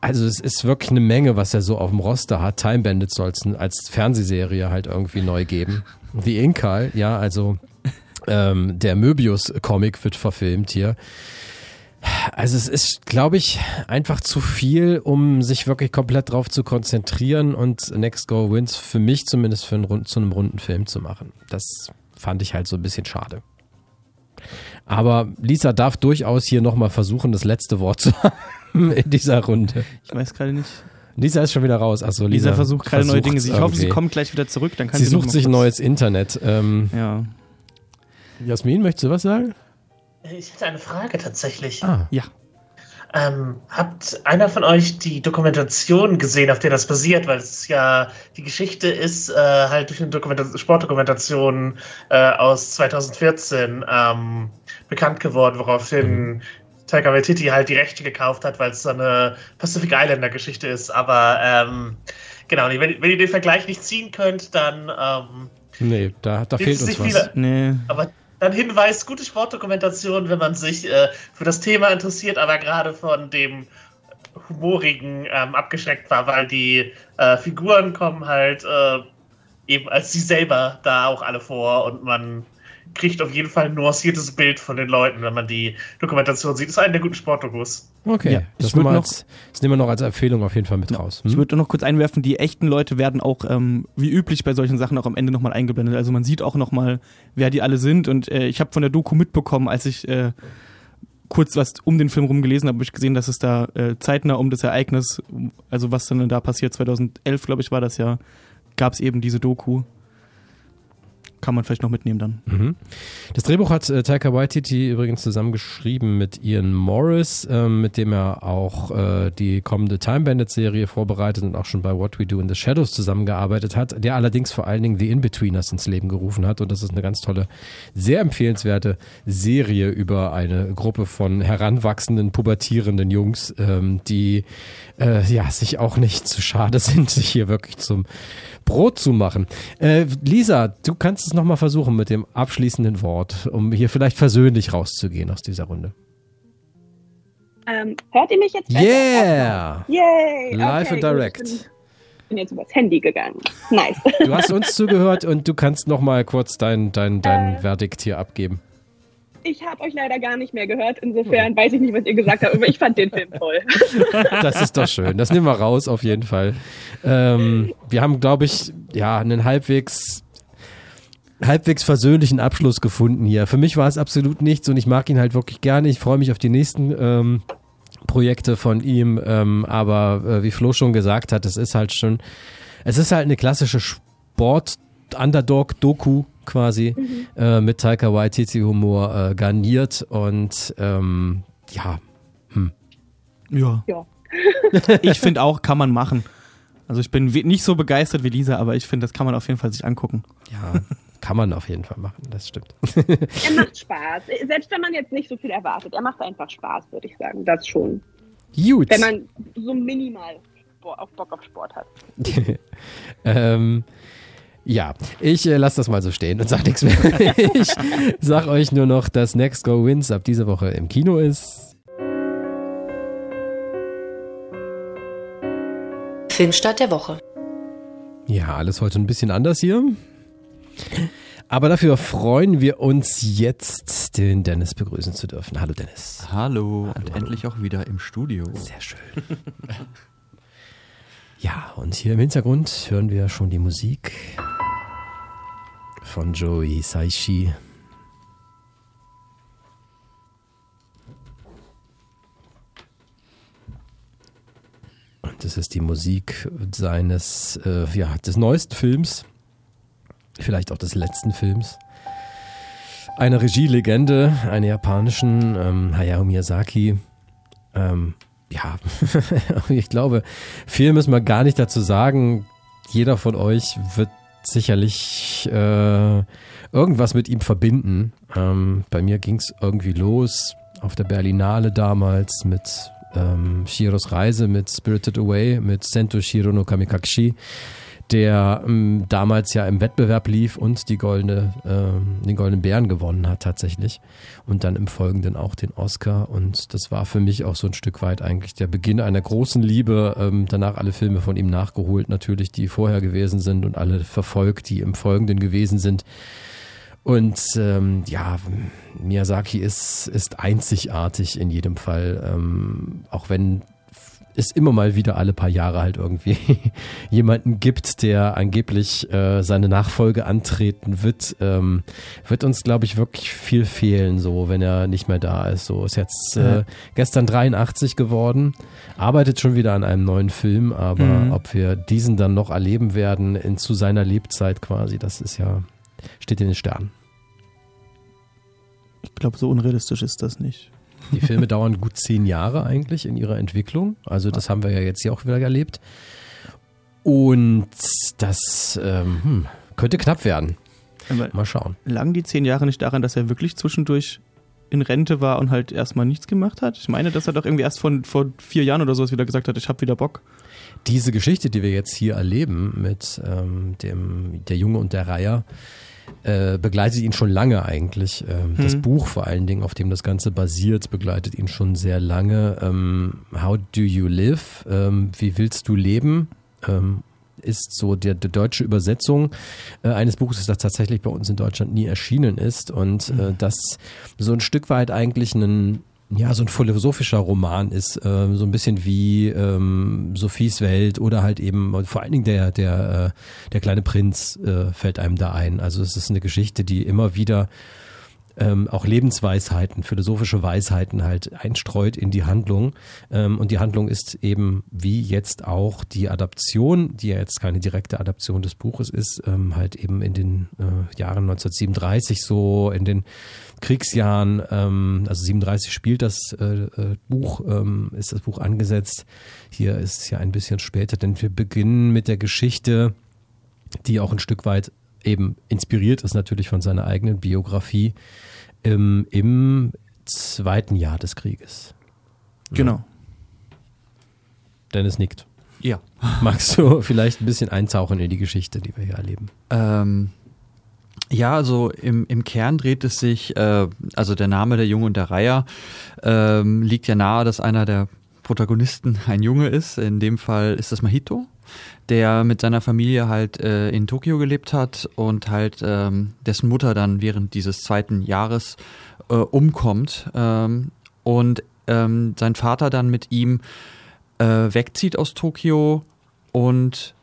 also es ist wirklich eine Menge, was er so auf dem Roster hat. Time Bandits soll es als Fernsehserie halt irgendwie neu geben. The Inkal, ja, also ähm, der Möbius-Comic wird verfilmt hier. Also es ist, glaube ich, einfach zu viel, um sich wirklich komplett drauf zu konzentrieren und Next Go Wins für mich zumindest für einen, zu einem runden Film zu machen. Das fand ich halt so ein bisschen schade. Aber Lisa darf durchaus hier nochmal versuchen, das letzte Wort zu haben in dieser Runde. Ich weiß gerade nicht. Lisa ist schon wieder raus. Achso, Lisa, Lisa versucht gerade neue Dinge. Ich hoffe, sie kommt gleich wieder zurück. Dann kann Sie sie, sucht sich ein neues Internet. Ähm, Ja. Jasmin, möchtest du was sagen? Ich hätte eine Frage tatsächlich. Ah. Ja. Ähm, habt einer von euch die Dokumentation gesehen, auf der das basiert? Weil es ja die Geschichte ist äh, halt durch eine Dokumenta Sportdokumentation äh, aus 2014 ähm, bekannt geworden, woraufhin Taika Waititi halt die Rechte gekauft hat, weil es so eine Pacific Islander Geschichte ist. Aber ähm, genau, wenn, wenn ihr den Vergleich nicht ziehen könnt, dann ähm, Nee, da, da fehlt uns was. viele- Nee. aber dann Hinweis, gute Sportdokumentation, wenn man sich äh, für das Thema interessiert, aber gerade von dem Humorigen ähm, abgeschreckt war, weil die äh, Figuren kommen halt äh, eben als sie selber da auch alle vor und man kriegt auf jeden Fall ein nuanciertes Bild von den Leuten, wenn man die Dokumentation sieht. Das ist einer der guten Sportdokus. Okay, Ja, das, ich nehmen als, das nehmen wir noch als Empfehlung auf jeden Fall mit raus. Ich Hm? würde noch kurz einwerfen, die echten Leute werden auch, ähm, wie üblich bei solchen Sachen, auch am Ende nochmal eingeblendet. Also man sieht auch nochmal, wer die alle sind. Und äh, ich habe von der Doku mitbekommen, als ich äh, kurz was um den Film rum gelesen habe, habe ich gesehen, dass es da äh, zeitnah um das Ereignis, also was dann da passiert, 2011, glaube ich, war das ja, gab es eben diese Doku. Kann man vielleicht noch mitnehmen dann. Mhm. Das Drehbuch hat äh, Taika Waititi übrigens zusammen geschrieben mit Ian Morris, ähm, mit dem er auch äh, die kommende Time Bandit Serie vorbereitet und auch schon bei What We Do in the Shadows zusammengearbeitet hat, der allerdings vor allen Dingen The In-Betweeners ins Leben gerufen hat und das ist eine ganz tolle, sehr empfehlenswerte Serie über eine Gruppe von heranwachsenden, pubertierenden Jungs, ähm, die äh, ja sich auch nicht zu schade sind, sich hier wirklich zum Brot zu machen. Äh, Lisa, du kannst es nochmal versuchen mit dem abschließenden Wort, um hier vielleicht versöhnlich rauszugehen aus dieser Runde. Ähm, hört ihr mich jetzt? besser? Yeah! Yay! Live okay, and direct. Ich bin, bin jetzt übers Handy gegangen. Nice. Du hast uns zugehört und du kannst nochmal kurz dein, dein, dein Verdikt hier abgeben. Ich habe euch leider gar nicht mehr gehört, insofern weiß ich nicht, was ihr gesagt habt, aber ich fand den Film toll. Das ist doch schön. Das nehmen wir raus auf jeden Fall. Ähm, wir haben, glaube ich, ja, einen halbwegs halbwegs versöhnlichen Abschluss gefunden hier. Für mich war es absolut nichts und ich mag ihn halt wirklich gerne. Ich freue mich auf die nächsten ähm, Projekte von ihm. Ähm, aber äh, wie Flo schon gesagt hat, es ist halt schon, es ist halt eine klassische Sport-Underdog-Doku quasi Mhm. äh, mit Taika Waititi-Humor äh, garniert und ähm, ja, hm. Ja. Ja. Ich finde auch, kann man machen. Also ich bin nicht so begeistert wie Lisa, aber ich finde, das kann man auf jeden Fall sich angucken. Ja, kann man auf jeden Fall machen, das stimmt. Er macht Spaß. Selbst wenn man jetzt nicht so viel erwartet, er macht einfach Spaß, würde ich sagen. Das schon. Gut. Wenn man so minimal auf Bock auf Sport hat. ähm, ja, ich äh, lasse das mal so stehen und sag nichts mehr. ich sag euch nur noch, dass Next Go Wins ab dieser Woche im Kino ist. Filmstart der Woche. Ja, alles heute ein bisschen anders hier. Aber dafür freuen wir uns jetzt, den Dennis begrüßen zu dürfen. Hallo Dennis. Hallo, und endlich auch wieder im Studio. Sehr schön. Ja, und hier im Hintergrund hören wir schon die Musik von Joey Saishi. Und das ist die Musik seines, äh, ja, des neuesten Films, vielleicht auch des letzten Films. Eine Regielegende, eine japanischen, ähm, Hayao Miyazaki. Ähm, ja, ich glaube, viel müssen wir gar nicht dazu sagen. Jeder von euch wird sicherlich äh, irgendwas mit ihm verbinden. Ähm, bei mir ging es irgendwie los auf der Berlinale damals mit ähm, Shiros Reise, mit Spirited Away, mit Sento Shiro no Kamikakushi, der ähm, damals ja im Wettbewerb lief und die goldene, ähm, den goldenen Bären gewonnen hat tatsächlich und dann im Folgenden auch den Oscar und das war für mich auch so ein Stück weit eigentlich der Beginn einer großen Liebe. Ähm, danach alle Filme von ihm nachgeholt natürlich, die vorher gewesen sind und alle verfolgt, die im Folgenden gewesen sind. Und ähm, ja, Miyazaki ist, ist einzigartig in jedem Fall, ähm, auch wenn es immer mal wieder alle paar Jahre halt irgendwie jemanden gibt, der angeblich äh, seine Nachfolge antreten wird, ähm, wird uns, glaube ich, wirklich viel fehlen, so wenn er nicht mehr da ist. So ist jetzt äh, gestern 83 geworden, arbeitet schon wieder an einem neuen Film, aber Mhm. ob wir diesen dann noch erleben werden in, zu seiner Lebzeit quasi, das ist ja, steht in den Sternen. Ich glaube, so unrealistisch ist das nicht. Die Filme dauern gut zehn Jahre eigentlich in ihrer Entwicklung. Also das haben wir ja jetzt hier auch wieder erlebt. Und das ähm, hm, könnte knapp werden. Aber Mal schauen. lagen die zehn Jahre nicht daran, dass er wirklich zwischendurch in Rente war und halt erstmal nichts gemacht hat? Ich meine, dass er doch irgendwie erst von, vor vier Jahren oder sowas wieder gesagt hat, ich habe wieder Bock. Diese Geschichte, die wir jetzt hier erleben mit ähm, dem der Junge und der Reiher, äh, begleitet ihn schon lange eigentlich. Ähm, Das Mhm. Buch vor allen Dingen, auf dem das Ganze basiert, begleitet ihn schon sehr lange. Ähm, How do you live? Ähm, wie willst du leben? Ähm, ist so der, die deutsche Übersetzung äh, eines Buches, das tatsächlich bei uns in Deutschland nie erschienen ist und äh, das so ein Stück weit eigentlich ein ja, so ein philosophischer Roman ist, äh, so ein bisschen wie ähm, Sophies Welt oder halt eben vor allen Dingen der der äh, der kleine Prinz äh, fällt einem da ein. Also es ist eine Geschichte, die immer wieder ähm, auch Lebensweisheiten, philosophische Weisheiten halt einstreut in die Handlung. Ähm, und die Handlung ist eben wie jetzt auch die Adaption, die ja jetzt keine direkte Adaption des Buches ist, ähm, halt eben in den äh, Jahren 1937 so in den Kriegsjahren, ähm, also 37 spielt das äh, äh, Buch, ähm, ist das Buch angesetzt. Hier ist es ja ein bisschen später, denn wir beginnen mit der Geschichte, die auch ein Stück weit eben inspiriert ist natürlich von seiner eigenen Biografie im, im zweiten Jahr des Krieges. Genau. Dennis nickt. Ja. Magst du vielleicht ein bisschen eintauchen in die Geschichte, die wir hier erleben? Ähm, ja, also im, im Kern dreht es sich, äh, also der Name der Junge und der Reiher ähm, liegt ja nahe, dass einer der Protagonisten ein Junge ist. In dem Fall ist das Mahito, der mit seiner Familie halt äh, in Tokio gelebt hat und halt ähm, dessen Mutter dann während dieses zweiten Jahres äh, umkommt ähm, und ähm, sein Vater dann mit ihm äh, wegzieht aus Tokio und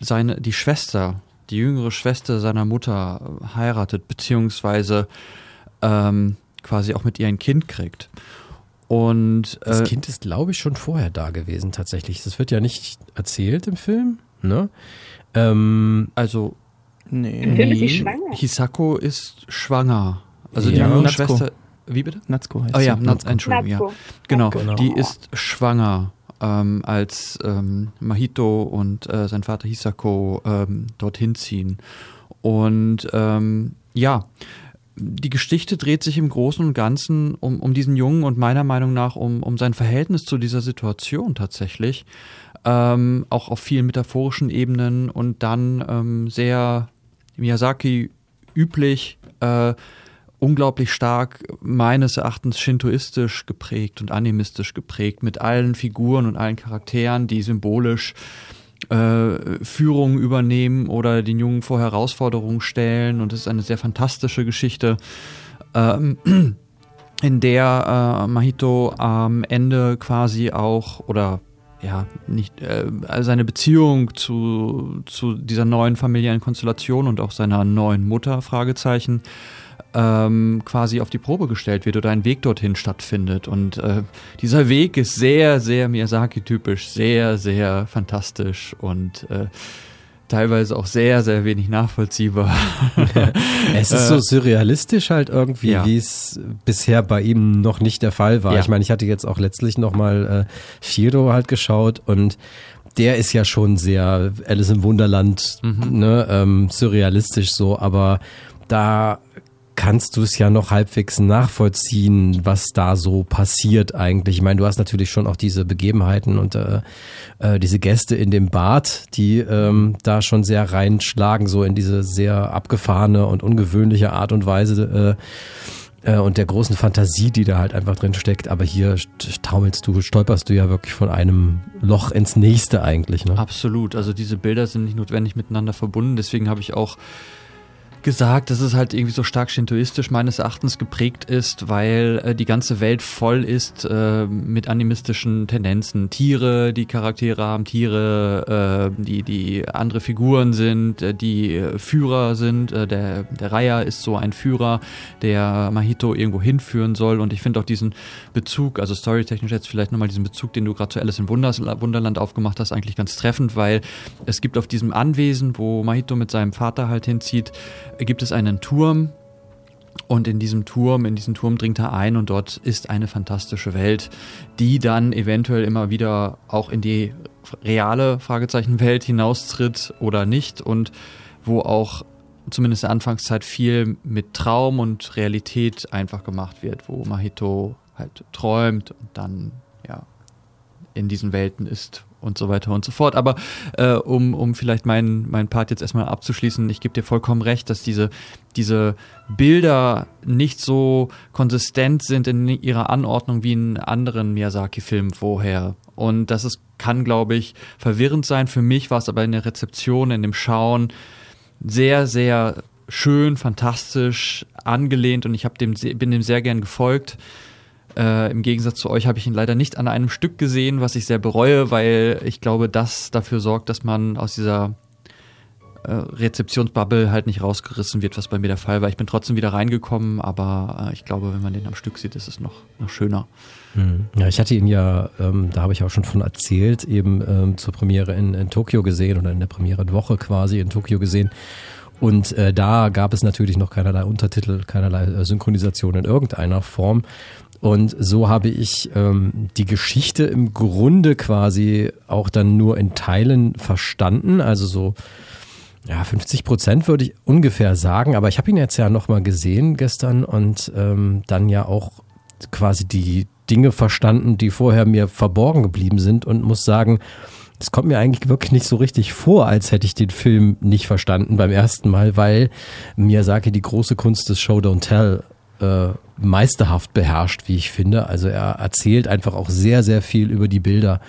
seine die Schwester, die jüngere Schwester seiner Mutter äh, heiratet beziehungsweise ähm, quasi auch mit ihr ein Kind kriegt. Und Das äh, Kind ist, glaube ich, schon vorher da gewesen, tatsächlich. Das wird ja nicht erzählt im Film, ne? Ähm, also, nee. Sie schwanger. Hisako ist schwanger. Also die Ja. jüngere Natsuko. Schwester. Wie bitte? Natsuko heißt Oh ja, sie. Nats, Entschuldigung, ja. Natsuko. Genau, Genau. die ist schwanger, ähm, als ähm, Mahito und äh, sein Vater Hisako ähm, dorthin ziehen. Und ähm, ja, die Geschichte dreht sich im Großen und Ganzen um, um diesen Jungen und meiner Meinung nach um, um sein Verhältnis zu dieser Situation tatsächlich. Ähm, auch auf vielen metaphorischen Ebenen und dann ähm, sehr Miyazaki üblich, äh, unglaublich stark meines Erachtens shintoistisch geprägt und animistisch geprägt, mit allen Figuren und allen Charakteren, die symbolisch äh, Führung übernehmen oder den Jungen vor Herausforderungen stellen. Und es ist eine sehr fantastische Geschichte, ähm, in der äh, Mahito am Ende quasi auch oder ja, nicht äh, seine Beziehung zu, zu dieser neuen familiären Konstellation und auch seiner neuen Mutter, Fragezeichen, ähm, quasi auf die Probe gestellt wird oder ein Weg dorthin stattfindet. Und äh, dieser Weg ist sehr, sehr Miyazaki-typisch, sehr, sehr fantastisch und äh, teilweise auch sehr, sehr wenig nachvollziehbar. es ist so surrealistisch halt irgendwie, Äh, ja. wie es bisher bei ihm noch nicht der Fall war. Ja. Ich meine, ich hatte jetzt auch letztlich nochmal äh, Shiro halt geschaut und der ist ja schon sehr Alice im Wunderland, Mhm. ne, ähm, surrealistisch so, aber da kannst du es ja noch halbwegs nachvollziehen, was da so passiert eigentlich. Ich meine, du hast natürlich schon auch diese Begebenheiten und äh, äh, diese Gäste in dem Bad, die ähm, da schon sehr reinschlagen, so in diese sehr abgefahrene und ungewöhnliche Art und Weise äh, äh, und der großen Fantasie, die da halt einfach drin steckt. Aber hier st- taumelst du, stolperst du ja wirklich von einem Loch ins nächste eigentlich. Ne? Absolut. Also diese Bilder sind nicht notwendig miteinander verbunden. Deswegen habe ich auch gesagt, dass es halt irgendwie so stark shintoistisch meines Erachtens geprägt ist, weil äh, die ganze Welt voll ist äh, mit animistischen Tendenzen. Tiere, die Charaktere haben, Tiere, äh, die, die andere Figuren sind, äh, die äh, Führer sind. Äh, der, der Raya ist so ein Führer, der Mahito irgendwo hinführen soll. Und ich finde auch diesen Bezug, also storytechnisch jetzt vielleicht nochmal diesen Bezug, den du gerade zu Alice im Wunders Wunderland aufgemacht hast, eigentlich ganz treffend, weil es gibt auf diesem Anwesen, wo Mahito mit seinem Vater halt hinzieht, gibt es einen Turm und in diesem Turm, in diesen Turm dringt er ein und dort ist eine fantastische Welt, die dann eventuell immer wieder auch in die reale Fragezeichen Welt hinaustritt oder nicht und wo auch zumindest in der Anfangszeit viel mit Traum und Realität einfach gemacht wird, wo Mahito halt träumt und dann ja in diesen Welten ist und so weiter und so fort. Aber äh, um, um vielleicht meinen mein Part jetzt erstmal abzuschließen, ich gebe dir vollkommen recht, dass diese, diese Bilder nicht so konsistent sind in ihrer Anordnung wie in anderen Miyazaki-Filmen vorher. Und das ist, kann, glaube ich, verwirrend sein. Für mich war es aber in der Rezeption, in dem Schauen sehr, sehr schön, fantastisch, angelehnt und ich hab dem, bin dem sehr gern gefolgt. Äh, Im Gegensatz zu euch habe ich ihn leider nicht an einem Stück gesehen, was ich sehr bereue, weil ich glaube, das dafür sorgt, dass man aus dieser äh, Rezeptionsbubble halt nicht rausgerissen wird, was bei mir der Fall war. Ich bin trotzdem wieder reingekommen, aber äh, ich glaube, wenn man den am Stück sieht, ist es noch, noch schöner. Hm. Ja, ich hatte ihn ja, ähm, da habe ich auch schon von erzählt, eben ähm, zur Premiere in, in Tokio gesehen oder in der Premierenwoche quasi in Tokio gesehen. Und äh, da gab es natürlich noch keinerlei Untertitel, keinerlei äh, Synchronisation in irgendeiner Form. Und so habe ich ähm, die Geschichte im Grunde quasi auch dann nur in Teilen verstanden. Also so, ja, 50 Prozent würde ich ungefähr sagen. Aber ich habe ihn jetzt ja nochmal gesehen gestern und ähm, dann ja auch quasi die Dinge verstanden, die vorher mir verborgen geblieben sind und muss sagen, es kommt mir eigentlich wirklich nicht so richtig vor, als hätte ich den Film nicht verstanden beim ersten Mal, weil Miyazaki die große Kunst des Show Don't Tell äh, meisterhaft beherrscht, wie ich finde. Also er erzählt einfach auch sehr, sehr viel über die Bilder,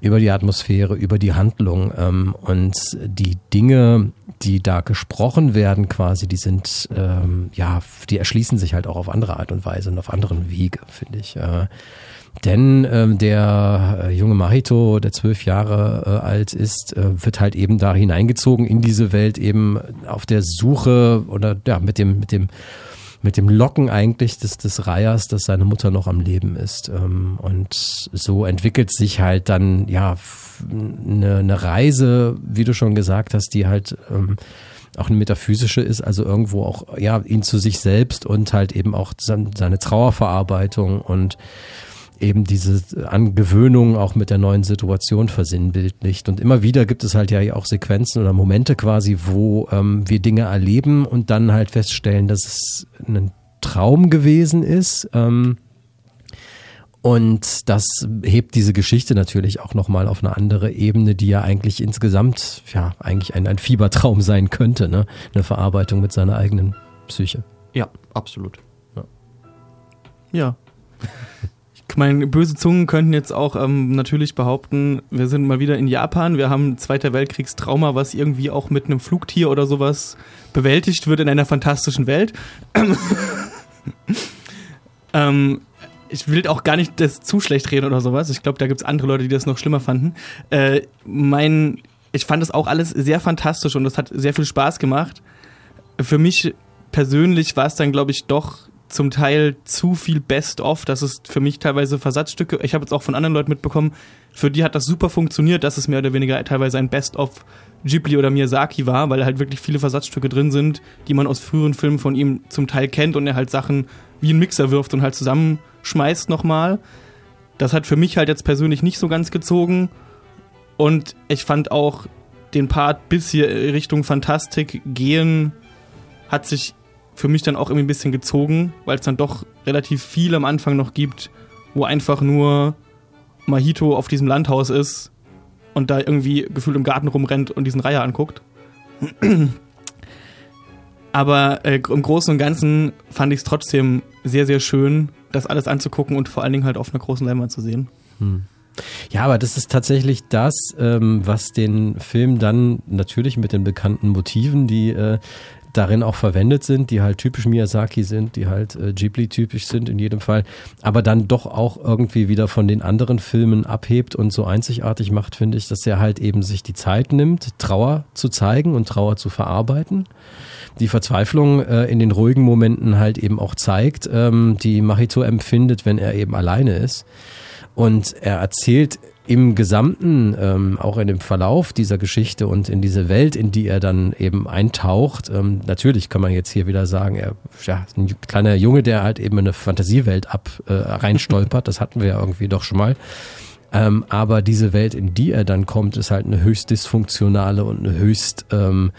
über die Atmosphäre, über die Handlung ähm, und die Dinge, die da gesprochen werden, quasi, die sind ähm, ja, die erschließen sich halt auch auf andere Art und Weise und auf anderen Wege, finde ich. Äh, denn ähm, der äh, junge Mahito, der zwölf Jahre äh, alt ist, äh, wird halt eben da hineingezogen in diese Welt, eben auf der Suche oder ja, mit dem, mit dem, mit dem Locken eigentlich des, des Reihers, dass seine Mutter noch am Leben ist. Ähm, und so entwickelt sich halt dann, ja, eine, eine Reise, wie du schon gesagt hast, die halt ähm, auch eine metaphysische ist, also irgendwo auch, ja, ihn zu sich selbst und halt eben auch seine Trauerverarbeitung und eben diese Angewöhnung auch mit der neuen Situation versinnbildlicht. Und immer wieder gibt es halt ja auch Sequenzen oder Momente quasi, wo ähm, wir Dinge erleben und dann halt feststellen, dass es ein Traum gewesen ist. Ähm, und das hebt diese Geschichte natürlich auch nochmal auf eine andere Ebene, die ja eigentlich insgesamt, ja, eigentlich ein, ein Fiebertraum sein könnte, ne? Eine Verarbeitung mit seiner eigenen Psyche. Ja, absolut. Ja. ja. Meine, böse Zungen könnten jetzt auch ähm, natürlich behaupten, wir sind mal wieder in Japan, wir haben Zweiter Weltkriegstrauma, was irgendwie auch mit einem Flugtier oder sowas bewältigt wird in einer fantastischen Welt. ähm, ich will auch gar nicht das zu schlecht reden oder sowas. Ich glaube, da gibt es andere Leute, die das noch schlimmer fanden. Äh, mein, ich fand das auch alles sehr fantastisch und das hat sehr viel Spaß gemacht. Für mich persönlich war es dann, glaube ich, doch zum Teil zu viel Best-of. Das ist für mich teilweise Versatzstücke. Ich habe jetzt auch von anderen Leuten mitbekommen, für die hat das super funktioniert, dass es mehr oder weniger teilweise ein Best-of Ghibli oder Miyazaki war, weil halt wirklich viele Versatzstücke drin sind, die man aus früheren Filmen von ihm zum Teil kennt und er halt Sachen wie ein Mixer wirft und halt zusammenschmeißt nochmal. Das hat für mich halt jetzt persönlich nicht so ganz gezogen. Und ich fand auch den Part bis hier Richtung Fantastik gehen, hat sich für mich dann auch irgendwie ein bisschen gezogen, weil es dann doch relativ viel am Anfang noch gibt, wo einfach nur Mahito auf diesem Landhaus ist und da irgendwie gefühlt im Garten rumrennt und diesen Reiher anguckt. Aber äh, im Großen und Ganzen fand ich es trotzdem sehr, sehr schön, das alles anzugucken und vor allen Dingen halt auf einer großen Leinwand zu sehen. Hm. Ja, aber das ist tatsächlich das, ähm, was den Film dann natürlich mit den bekannten Motiven, die äh, darin auch verwendet sind, die halt typisch Miyazaki sind, die halt äh, Ghibli-typisch sind in jedem Fall, aber dann doch auch irgendwie wieder von den anderen Filmen abhebt und so einzigartig macht, finde ich, dass er halt eben sich die Zeit nimmt, Trauer zu zeigen und Trauer zu verarbeiten. Die Verzweiflung äh, in den ruhigen Momenten halt eben auch zeigt, ähm, die Mahito empfindet, wenn er eben alleine ist. Und er erzählt im Gesamten, ähm, auch in dem Verlauf dieser Geschichte und in diese Welt, in die er dann eben eintaucht, ähm, natürlich kann man jetzt hier wieder sagen, er ja, ein kleiner Junge, der halt eben in eine Fantasiewelt ab äh, reinstolpert, das hatten wir ja irgendwie doch schon mal. Ähm, aber diese Welt, in die er dann kommt, ist halt eine höchst dysfunktionale und eine höchst ähm,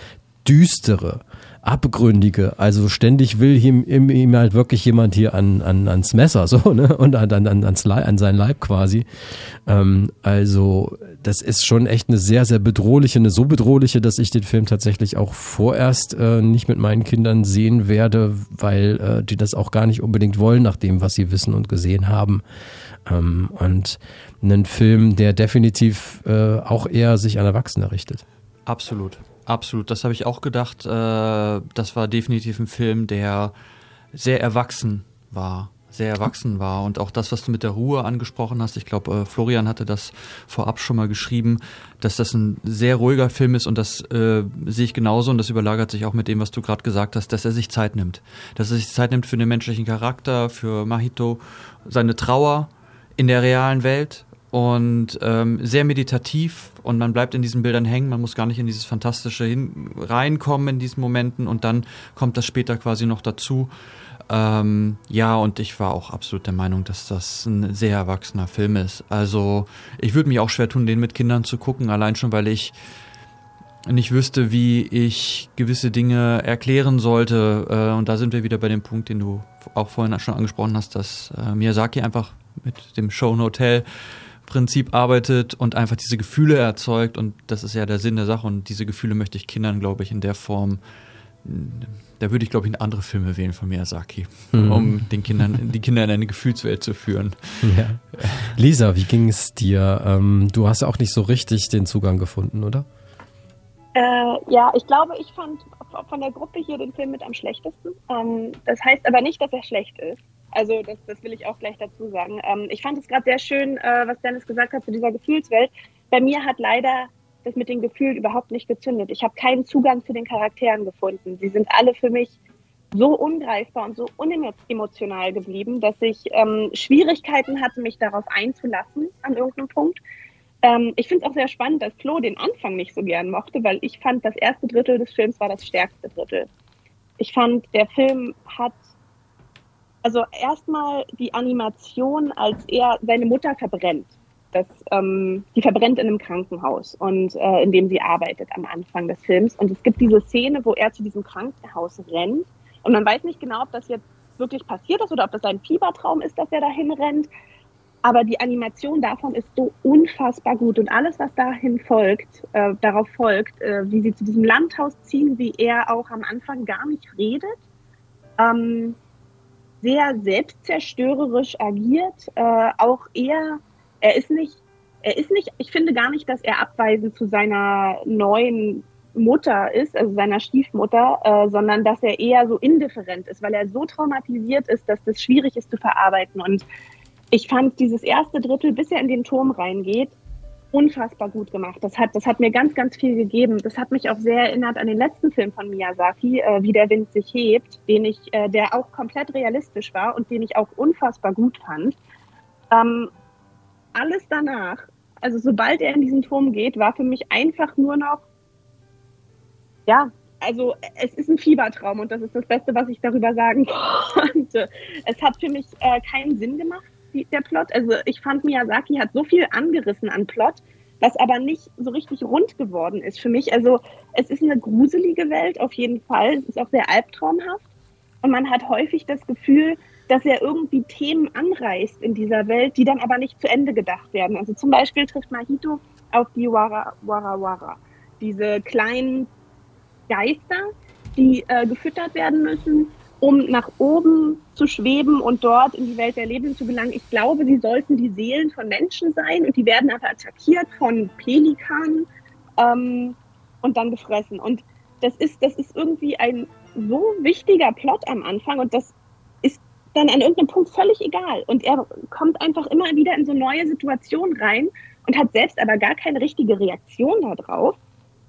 düstere abgründige. Also ständig will ihm, ihm, ihm halt wirklich jemand hier an, an, ans Messer so ne und an, an, an sein Leib quasi. Ähm, also das ist schon echt eine sehr sehr bedrohliche, eine so bedrohliche, dass ich den Film tatsächlich auch vorerst äh, nicht mit meinen Kindern sehen werde, weil äh, die das auch gar nicht unbedingt wollen nach dem, was sie wissen und gesehen haben. Ähm, und einen Film, der definitiv äh, auch eher sich an Erwachsene richtet. Absolut. Absolut, das habe ich auch gedacht. Äh, das war definitiv ein Film, der sehr erwachsen war. Sehr erwachsen war. Und auch das, was du mit der Ruhe angesprochen hast, ich glaube, äh, Florian hatte das vorab schon mal geschrieben, dass das ein sehr ruhiger Film ist und das äh, sehe ich genauso und das überlagert sich auch mit dem, was du gerade gesagt hast, dass er sich Zeit nimmt. Dass er sich Zeit nimmt für den menschlichen Charakter, für Mahito, seine Trauer in der realen Welt und ähm, sehr meditativ und man bleibt in diesen Bildern hängen, man muss gar nicht in dieses Fantastische hin, reinkommen in diesen Momenten und dann kommt das später quasi noch dazu. Ähm, ja, und ich war auch absolut der Meinung, dass das ein sehr erwachsener Film ist. Also ich würde mich auch schwer tun, den mit Kindern zu gucken, allein schon, weil ich nicht wüsste, wie ich gewisse Dinge erklären sollte. Äh, und da sind wir wieder bei dem Punkt, den du auch vorhin schon angesprochen hast, dass äh, Miyazaki einfach mit dem Show Hotel Prinzip arbeitet und einfach diese Gefühle erzeugt und das ist ja der Sinn der Sache und diese Gefühle möchte ich Kindern, glaube ich, in der Form da würde ich, glaube ich, andere Filme wählen von Miyazaki, Mhm. um den Kindern, die Kinder in eine Gefühlswelt zu führen. Ja. Lisa, wie ging es dir? Ähm, du hast auch nicht so richtig den Zugang gefunden, oder? Äh, ja, ich glaube, ich fand von der Gruppe hier den Film mit am schlechtesten. Ähm, das heißt aber nicht, dass er schlecht ist. Also das, das will ich auch gleich dazu sagen. Ähm, ich fand es gerade sehr schön, äh, was Dennis gesagt hat zu dieser Gefühlswelt. Bei mir hat leider das mit den Gefühlen überhaupt nicht gezündet. Ich habe keinen Zugang zu den Charakteren gefunden. Sie sind alle für mich so ungreifbar und so unemotional geblieben, dass ich ähm, Schwierigkeiten hatte, mich darauf einzulassen an irgendeinem Punkt. Ähm, ich finde es auch sehr spannend, dass Flo den Anfang nicht so gern mochte, weil ich fand, das erste Drittel des Films war das stärkste Drittel. Ich fand, der Film hat also erstmal die Animation, als er seine Mutter verbrennt. Das, ähm, die verbrennt in einem Krankenhaus und äh, in dem sie arbeitet am Anfang des Films. Und es gibt diese Szene, wo er zu diesem Krankenhaus rennt und man weiß nicht genau, ob das jetzt wirklich passiert ist oder ob das ein Fiebertraum ist, dass er dahin rennt. Aber die Animation davon ist so unfassbar gut und alles, was dahin folgt, äh, darauf folgt, äh, wie sie zu diesem Landhaus ziehen, wie er auch am Anfang gar nicht redet, ähm, sehr selbstzerstörerisch agiert, äh, auch er, er ist nicht, er ist nicht, ich finde gar nicht, dass er abweisend zu seiner neuen Mutter ist, also seiner Stiefmutter, äh, sondern dass er eher so indifferent ist, weil er so traumatisiert ist, dass das schwierig ist zu verarbeiten. Und ich fand dieses erste Drittel, bis er in den Turm reingeht, unfassbar gut gemacht. Das hat, das hat mir ganz, ganz viel gegeben. Das hat mich auch sehr erinnert an den letzten Film von Miyazaki, äh, Wie der Wind sich hebt, den ich, äh, der auch komplett realistisch war und den ich auch unfassbar gut fand. Ähm, alles danach, also sobald er in diesen Turm geht, war für mich einfach nur noch, ja, also es ist ein Fiebertraum und das ist das Beste, was ich darüber sagen konnte. Es hat für mich äh, keinen Sinn gemacht die, der Plot. Also ich fand Miyazaki hat so viel angerissen an Plot, was aber nicht so richtig rund geworden ist für mich. Also es ist eine gruselige Welt auf jeden Fall. Es ist auch sehr albtraumhaft. Und man hat häufig das Gefühl, dass er irgendwie Themen anreißt in dieser Welt, die dann aber nicht zu Ende gedacht werden. Also zum Beispiel trifft Mahito auf die Wara Wara Wara. Diese kleinen Geister, die äh, gefüttert werden müssen, um nach oben zu schweben und dort in die Welt der Lebenden zu gelangen. Ich glaube, sie sollten die Seelen von Menschen sein und die werden aber attackiert von Pelikanen ähm, und dann gefressen. Und das ist, das ist irgendwie ein so wichtiger Plot am Anfang und das ist dann an irgendeinem Punkt völlig egal. Und er kommt einfach immer wieder in so neue Situationen rein und hat selbst aber gar keine richtige Reaktion darauf.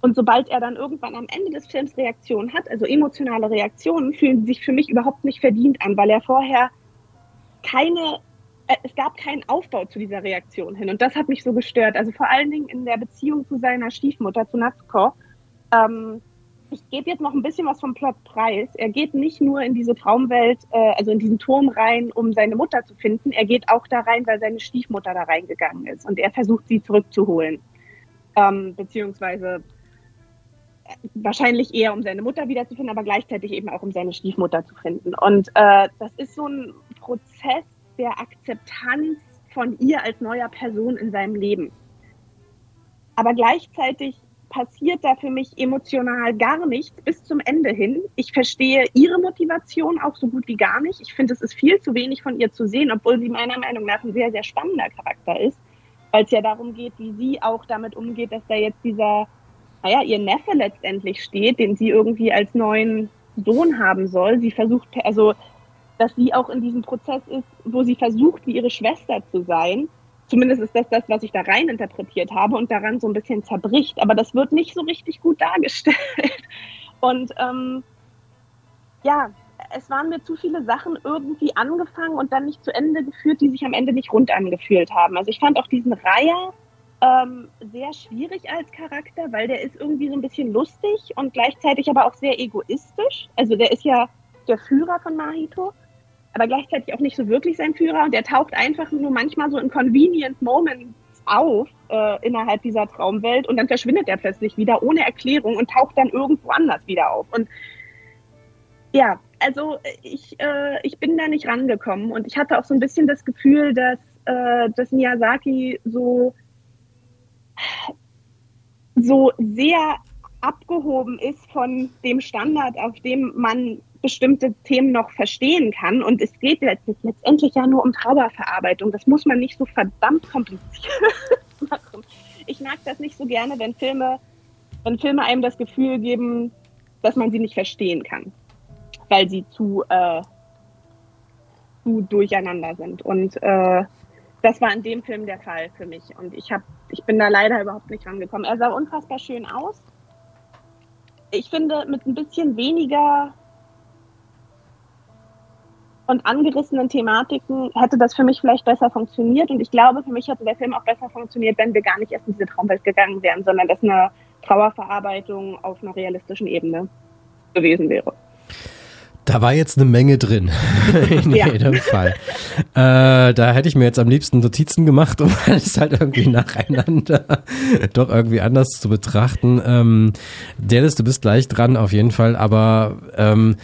Und sobald er dann irgendwann am Ende des Films Reaktionen hat, also emotionale Reaktionen, fühlen sich für mich überhaupt nicht verdient an, weil er vorher keine, äh, es gab keinen Aufbau zu dieser Reaktion hin. Und das hat mich so gestört. Also vor allen Dingen in der Beziehung zu seiner Stiefmutter, zu Natsuko. Ähm, ich gebe jetzt noch ein bisschen was vom Plot preis. Er geht nicht nur in diese Traumwelt, äh, also in diesen Turm rein, um seine Mutter zu finden. Er geht auch da rein, weil seine Stiefmutter da reingegangen ist. Und er versucht, sie zurückzuholen. Ähm, beziehungsweise wahrscheinlich eher um seine Mutter wiederzufinden, aber gleichzeitig eben auch um seine Stiefmutter zu finden. Und äh, das ist so ein Prozess der Akzeptanz von ihr als neuer Person in seinem Leben. Aber gleichzeitig passiert da für mich emotional gar nichts bis zum Ende hin. Ich verstehe ihre Motivation auch so gut wie gar nicht. Ich finde, es ist viel zu wenig von ihr zu sehen, obwohl sie meiner Meinung nach ein sehr, sehr spannender Charakter ist, weil es ja darum geht, wie sie auch damit umgeht, dass da jetzt dieser naja, ihr Neffe letztendlich steht, den sie irgendwie als neuen Sohn haben soll. Sie versucht, also, dass sie auch in diesem Prozess ist, wo sie versucht, wie ihre Schwester zu sein. Zumindest ist das das, was ich da rein interpretiert habe und daran so ein bisschen zerbricht. Aber das wird nicht so richtig gut dargestellt. Und ähm, ja, es waren mir zu viele Sachen irgendwie angefangen und dann nicht zu Ende geführt, die sich am Ende nicht rund angefühlt haben. Also ich fand auch diesen Reiher ähm, sehr schwierig als Charakter, weil der ist irgendwie so ein bisschen lustig und gleichzeitig aber auch sehr egoistisch. Also der ist ja der Führer von Mahito, aber gleichzeitig auch nicht so wirklich sein Führer und der taucht einfach nur manchmal so in convenient moments auf äh, innerhalb dieser Traumwelt und dann verschwindet er plötzlich wieder ohne Erklärung und taucht dann irgendwo anders wieder auf. Und ja, also ich, äh, ich bin da nicht rangekommen und ich hatte auch so ein bisschen das Gefühl, dass, äh, dass Miyazaki so so sehr abgehoben ist von dem Standard, auf dem man bestimmte Themen noch verstehen kann. Und es geht letztendlich ja nur um Trauerverarbeitung. Das muss man nicht so verdammt kompliziert machen. Ich mag das nicht so gerne, wenn Filme, wenn Filme einem das Gefühl geben, dass man sie nicht verstehen kann, weil sie zu, äh, zu durcheinander sind. Und äh, das war in dem Film der Fall für mich. Und ich, hab, ich bin da leider überhaupt nicht rangekommen. Er sah unfassbar schön aus. Ich finde, mit ein bisschen weniger und angerissenen Thematiken hätte das für mich vielleicht besser funktioniert. Und ich glaube, für mich hätte der Film auch besser funktioniert, wenn wir gar nicht erst in diese Traumwelt gegangen wären, sondern dass eine Trauerverarbeitung auf einer realistischen Ebene gewesen wäre. Da war jetzt eine Menge drin, in ja. jedem Fall. Äh, da hätte ich mir jetzt am liebsten Notizen gemacht, um alles halt irgendwie nacheinander doch irgendwie anders zu betrachten. Ähm, Dennis, du bist gleich dran auf jeden Fall, aber ähm,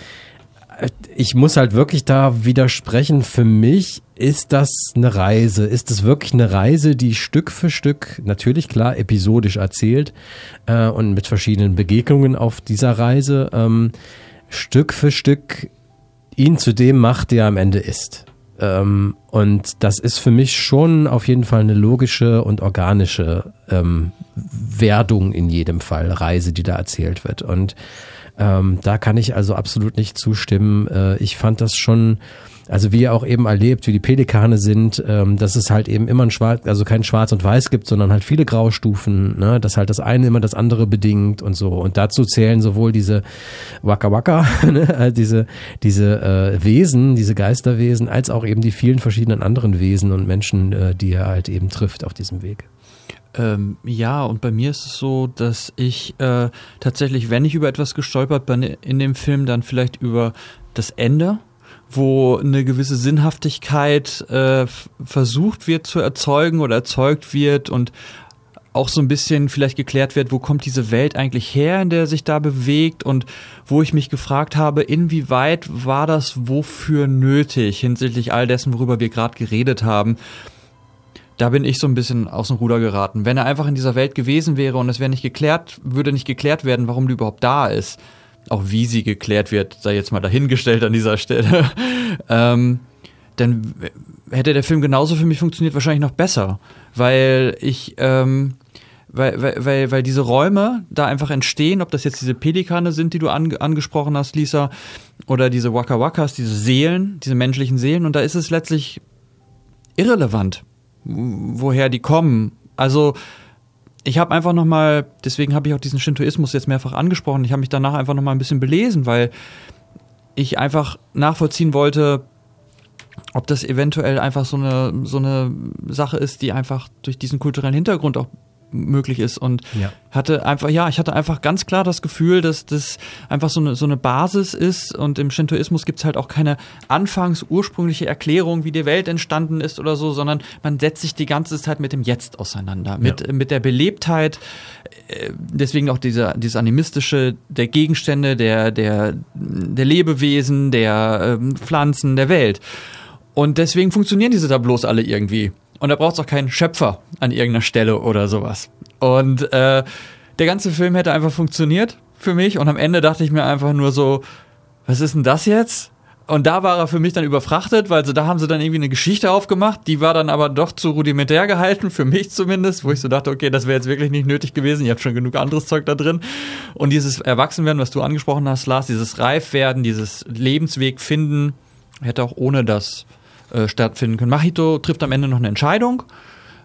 ich muss halt wirklich da widersprechen. Für mich ist das eine Reise. Ist es wirklich eine Reise, die Stück für Stück, natürlich klar, episodisch erzählt äh, und mit verschiedenen Begegnungen auf dieser Reise, ähm, Stück für Stück ihn zu dem macht, der am Ende ist. Ähm, und das ist für mich schon auf jeden Fall eine logische und organische ähm, Werdung in jedem Fall, Reise, die da erzählt wird. Und ähm, da kann ich also absolut nicht zustimmen. Äh, ich fand das schon, also wie ihr auch eben erlebt, wie die Pelikane sind, ähm, dass es halt eben immer ein Schwarz, also kein Schwarz und Weiß gibt, sondern halt viele Graustufen, ne? dass halt das eine immer das andere bedingt und so. Und dazu zählen sowohl diese Waka Waka, ne? also diese, diese äh, Wesen, diese Geisterwesen, als auch eben die vielen verschiedenen anderen Wesen und Menschen, äh, die er halt eben trifft auf diesem Weg. Ähm, ja, und bei mir ist es so, dass ich äh, tatsächlich, wenn ich über etwas gestolpert bin in dem Film, dann vielleicht über das Ende, wo eine gewisse Sinnhaftigkeit äh, versucht wird zu erzeugen oder erzeugt wird und auch so ein bisschen vielleicht geklärt wird, wo kommt diese Welt eigentlich her, in der sich da bewegt und wo ich mich gefragt habe, inwieweit war das wofür nötig hinsichtlich all dessen, worüber wir gerade geredet haben da bin ich so ein bisschen aus dem Ruder geraten. Wenn er einfach in dieser Welt gewesen wäre und es wäre nicht geklärt, würde nicht geklärt werden, warum die überhaupt da ist. Auch wie sie geklärt wird, sei jetzt mal dahingestellt an dieser Stelle. ähm, dann hätte der Film genauso für mich funktioniert, wahrscheinlich noch besser. Weil ich, ähm, weil, weil, weil, weil diese Räume da einfach entstehen, ob das jetzt diese Pelikane sind, die du an, angesprochen hast, Lisa, oder diese Waka Wakas, diese Seelen, diese menschlichen Seelen, und da ist es letztlich irrelevant woher die kommen. Also ich habe einfach noch mal, deswegen habe ich auch diesen Shintoismus jetzt mehrfach angesprochen. Ich habe mich danach einfach noch mal ein bisschen belesen, weil ich einfach nachvollziehen wollte, ob das eventuell einfach so eine so eine Sache ist, die einfach durch diesen kulturellen Hintergrund auch möglich ist und ja. hatte einfach, ja, ich hatte einfach ganz klar das Gefühl, dass das einfach so eine, so eine Basis ist und im Shintoismus gibt es halt auch keine anfangs ursprüngliche Erklärung, wie die Welt entstanden ist oder so, sondern man setzt sich die ganze Zeit mit dem Jetzt auseinander, mit, ja. mit der Belebtheit, äh, deswegen auch dieser, dieses animistische der Gegenstände, der, der, der Lebewesen, der ähm, Pflanzen, der Welt. Und deswegen funktionieren diese Tableaus alle irgendwie. Und da braucht es auch keinen Schöpfer an irgendeiner Stelle oder sowas. Und äh, der ganze Film hätte einfach funktioniert für mich. Und am Ende dachte ich mir einfach nur so, was ist denn das jetzt? Und da war er für mich dann überfrachtet, weil so da haben sie dann irgendwie eine Geschichte aufgemacht, die war dann aber doch zu rudimentär gehalten, für mich zumindest, wo ich so dachte, okay, das wäre jetzt wirklich nicht nötig gewesen, ihr habt schon genug anderes Zeug da drin. Und dieses Erwachsenwerden, was du angesprochen hast, Lars, dieses Reifwerden, dieses Lebensweg finden, hätte auch ohne das äh, stattfinden können. Machito trifft am Ende noch eine Entscheidung.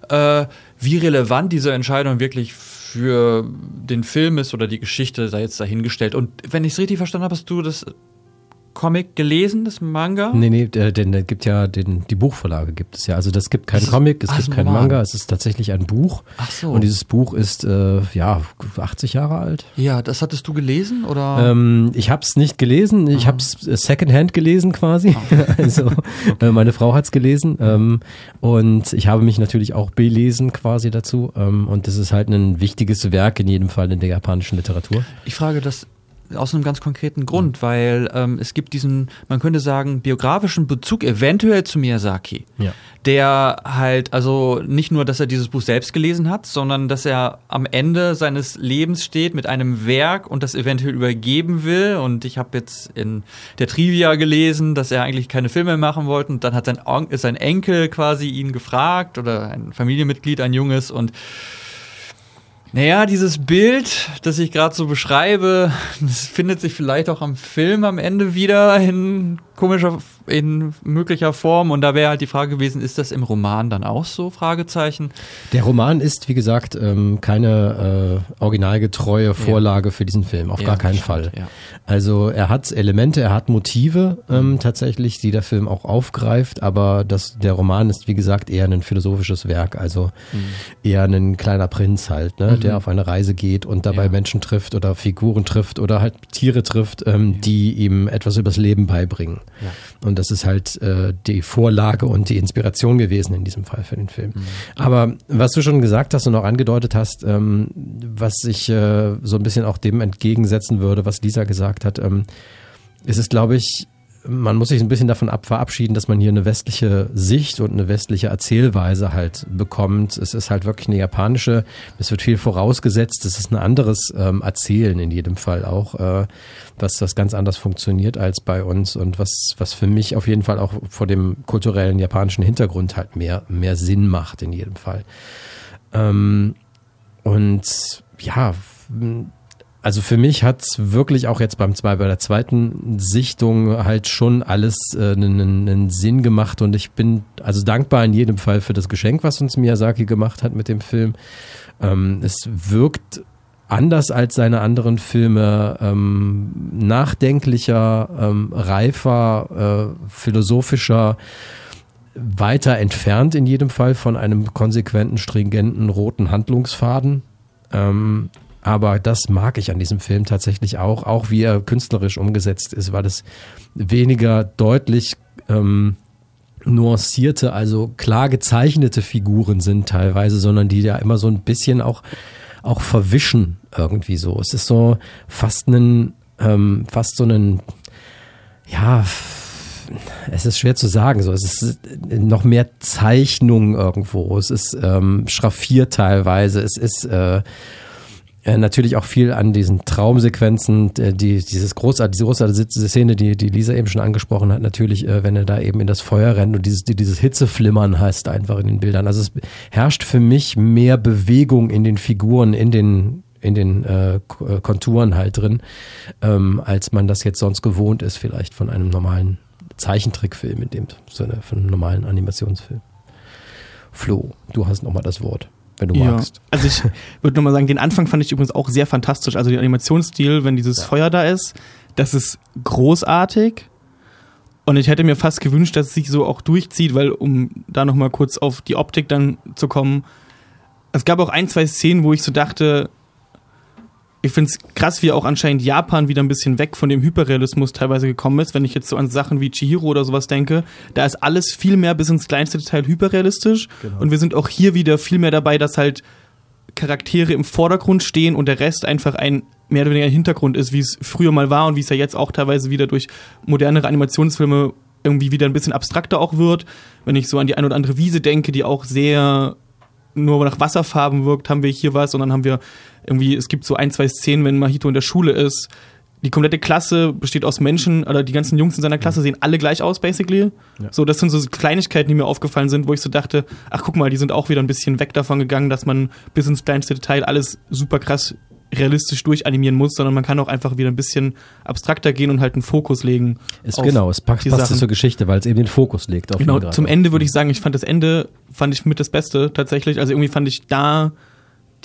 Äh, wie relevant diese Entscheidung wirklich für den Film ist oder die Geschichte sei jetzt dahingestellt. Und wenn ich es richtig verstanden habe, hast du das Comic gelesen, das Manga? Nee, nee, denn es gibt ja den, die Buchvorlage gibt es ja. Also das gibt kein Comic, es gibt kein Manga, es ist tatsächlich ein Buch. Ach so. Und dieses Buch ist äh, ja 80 Jahre alt. Ja, das hattest du gelesen oder? Ähm, ich habe es nicht gelesen, ich habe es Secondhand gelesen quasi. Ah. also äh, meine Frau hat es gelesen ähm, und ich habe mich natürlich auch belesen quasi dazu. Ähm, und das ist halt ein wichtiges Werk in jedem Fall in der japanischen Literatur. Ich frage das aus einem ganz konkreten Grund, weil ähm, es gibt diesen, man könnte sagen, biografischen Bezug eventuell zu Miyazaki. Ja. Der halt, also nicht nur, dass er dieses Buch selbst gelesen hat, sondern dass er am Ende seines Lebens steht mit einem Werk und das eventuell übergeben will. Und ich habe jetzt in der Trivia gelesen, dass er eigentlich keine Filme machen wollte. Und dann hat sein, On sein Enkel quasi ihn gefragt oder ein Familienmitglied, ein junges und naja, dieses Bild, das ich gerade so beschreibe, das findet sich vielleicht auch am Film am Ende wieder in komischer, in möglicher Form. Und da wäre halt die Frage gewesen, ist das im Roman dann auch so? Fragezeichen. Der Roman ist, wie gesagt, ähm, keine äh, originalgetreue Vorlage ja. für diesen Film, auf ja, gar keinen Fall. Ja. Also er hat Elemente, er hat Motive ähm, mhm. tatsächlich, die der Film auch aufgreift, aber das, der Roman ist, wie gesagt, eher ein philosophisches Werk, also mhm. eher ein kleiner Prinz halt, ne, mhm. der auf eine Reise geht und dabei Menschen trifft oder Figuren trifft oder halt Tiere trifft, ähm, die ihm etwas übers Leben beibringen. Und das ist halt äh, die Vorlage und die Inspiration gewesen in diesem Fall für den Film. Mhm. Aber was du schon gesagt hast und auch angedeutet hast, ähm, was ich äh, so ein bisschen auch dem entgegensetzen würde, was Lisa gesagt hat, ähm, ist es, glaube ich, man muss sich ein bisschen davon ab verabschieden, dass man hier eine westliche Sicht und eine westliche Erzählweise halt bekommt. Es ist halt wirklich eine japanische, es wird viel vorausgesetzt, es ist ein anderes ähm, Erzählen in jedem Fall auch, äh, was das ganz anders funktioniert als bei uns und was, was für mich auf jeden Fall auch vor dem kulturellen japanischen Hintergrund halt mehr, mehr Sinn macht in jedem Fall. Ähm, und ja, also für mich hat es wirklich auch jetzt beim bei der zweiten Sichtung halt schon alles äh, einen, einen Sinn gemacht und ich bin also dankbar in jedem Fall für das Geschenk, was uns Miyazaki gemacht hat mit dem Film. Ähm, es wirkt anders als seine anderen Filme ähm, nachdenklicher, ähm, reifer, äh, philosophischer, weiter entfernt in jedem Fall von einem konsequenten, stringenten roten Handlungsfaden. Ähm, aber das mag ich an diesem Film tatsächlich auch, auch wie er künstlerisch umgesetzt ist, weil es weniger deutlich ähm, nuancierte, also klar gezeichnete Figuren sind teilweise, sondern die ja immer so ein bisschen auch, auch verwischen irgendwie so. Es ist so fast ein, ähm, fast so ein, ja, es ist schwer zu sagen. So, es ist noch mehr Zeichnung irgendwo. Es ist ähm, schraffiert teilweise. Es ist äh, äh, natürlich auch viel an diesen Traumsequenzen, äh, die, dieses großartige, diese großartige Szene, die, die Lisa eben schon angesprochen hat, natürlich, äh, wenn er da eben in das Feuer rennt und dieses, dieses Hitzeflimmern heißt einfach in den Bildern. Also es herrscht für mich mehr Bewegung in den Figuren, in den, in den äh, Konturen halt drin, ähm, als man das jetzt sonst gewohnt ist, vielleicht von einem normalen Zeichentrickfilm, in dem von einem normalen Animationsfilm. Flo, du hast nochmal das Wort wenn du ja. magst. Also ich würde nochmal sagen, den Anfang fand ich übrigens auch sehr fantastisch. Also den Animationsstil, wenn dieses ja. Feuer da ist, das ist großartig. Und ich hätte mir fast gewünscht, dass es sich so auch durchzieht, weil, um da nochmal kurz auf die Optik dann zu kommen, es gab auch ein, zwei Szenen, wo ich so dachte, ich finde es krass, wie auch anscheinend Japan wieder ein bisschen weg von dem Hyperrealismus teilweise gekommen ist. Wenn ich jetzt so an Sachen wie Chihiro oder sowas denke, da ist alles viel mehr bis ins kleinste Detail hyperrealistisch. Genau. Und wir sind auch hier wieder viel mehr dabei, dass halt Charaktere im Vordergrund stehen und der Rest einfach ein mehr oder weniger Hintergrund ist, wie es früher mal war und wie es ja jetzt auch teilweise wieder durch modernere Animationsfilme irgendwie wieder ein bisschen abstrakter auch wird. Wenn ich so an die ein oder andere Wiese denke, die auch sehr nur nach Wasserfarben wirkt, haben wir hier was und dann haben wir irgendwie, es gibt so ein, zwei Szenen, wenn Mahito in der Schule ist. Die komplette Klasse besteht aus Menschen, oder die ganzen Jungs in seiner Klasse sehen alle gleich aus, basically. Ja. So, das sind so Kleinigkeiten, die mir aufgefallen sind, wo ich so dachte, ach guck mal, die sind auch wieder ein bisschen weg davon gegangen, dass man bis ins kleinste Detail alles super krass realistisch durchanimieren muss, sondern man kann auch einfach wieder ein bisschen abstrakter gehen und halt einen Fokus legen. Es, genau, es passt, passt zur Geschichte, weil es eben den Fokus legt. Auf genau, zum Ende würde ich sagen, ich fand das Ende, fand ich mit das Beste tatsächlich. Also irgendwie fand ich da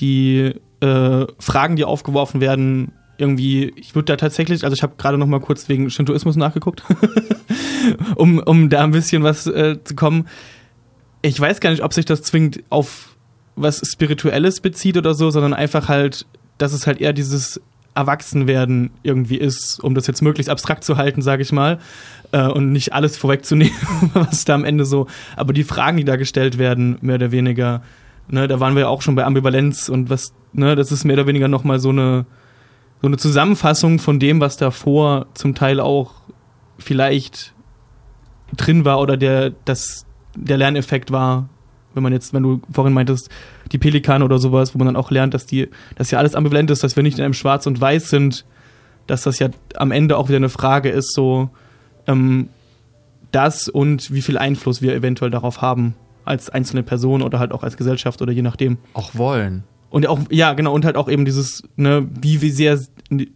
die äh, Fragen, die aufgeworfen werden, irgendwie, ich würde da tatsächlich, also ich habe gerade noch mal kurz wegen Shintoismus nachgeguckt, um, um da ein bisschen was äh, zu kommen. Ich weiß gar nicht, ob sich das zwingend auf was Spirituelles bezieht oder so, sondern einfach halt, dass es halt eher dieses Erwachsenwerden irgendwie ist, um das jetzt möglichst abstrakt zu halten, sage ich mal, äh, und nicht alles vorwegzunehmen, was da am Ende so, aber die Fragen, die da gestellt werden, mehr oder weniger, ne, da waren wir ja auch schon bei Ambivalenz und was, ne, das ist mehr oder weniger nochmal so eine, so eine Zusammenfassung von dem, was davor zum Teil auch vielleicht drin war oder der, das, der Lerneffekt war, wenn man jetzt, wenn du vorhin meintest, die Pelikane oder sowas, wo man dann auch lernt, dass die, dass ja alles ambivalent ist, dass wir nicht in einem Schwarz und Weiß sind, dass das ja am Ende auch wieder eine Frage ist, so ähm, das und wie viel Einfluss wir eventuell darauf haben als einzelne Person oder halt auch als Gesellschaft oder je nachdem. Auch wollen. Und auch, ja, genau, und halt auch eben dieses, ne, wie, wie sehr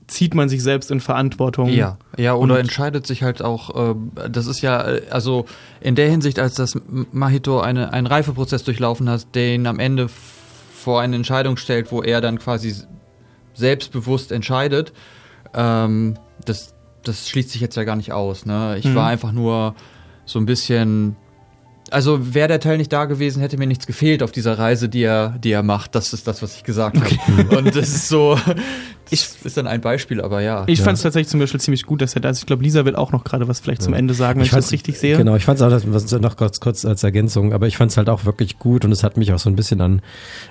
zieht man sich selbst in Verantwortung. Ja, ja, oder und entscheidet sich halt auch, äh, das ist ja, äh, also in der Hinsicht, als das Mahito eine, einen Reifeprozess durchlaufen hat, der ihn am Ende vor eine Entscheidung stellt, wo er dann quasi selbstbewusst entscheidet, ähm, das, das schließt sich jetzt ja gar nicht aus. Ne? Ich mhm. war einfach nur so ein bisschen also wäre der Teil nicht da gewesen, hätte mir nichts gefehlt auf dieser Reise, die er, die er macht. Das ist das, was ich gesagt okay. habe. Und das ist so, ich, ist dann ein Beispiel, aber ja. Ich ja. fand es tatsächlich zum Beispiel ziemlich gut, dass er da ist. Ich glaube, Lisa wird auch noch gerade was vielleicht ja. zum Ende sagen, wenn ich, ich das richtig sehe. Genau, ich fand es auch noch kurz, kurz als Ergänzung, aber ich fand es halt auch wirklich gut und es hat mich auch so ein bisschen an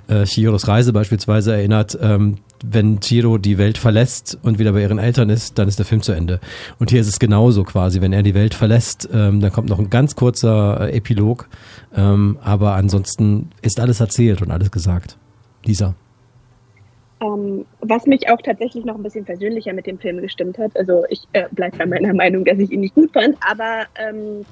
äh, Chihiros Reise beispielsweise erinnert. Ähm, wenn Chiro die Welt verlässt und wieder bei ihren Eltern ist, dann ist der Film zu Ende. Und hier ist es genauso quasi. Wenn er die Welt verlässt, ähm, dann kommt noch ein ganz kurzer äh, Epilog. Ähm, aber ansonsten ist alles erzählt und alles gesagt. Lisa. Ähm, was mich auch tatsächlich noch ein bisschen persönlicher mit dem Film gestimmt hat, also ich äh, bleibe bei meiner Meinung, dass ich ihn nicht gut fand, aber ähm,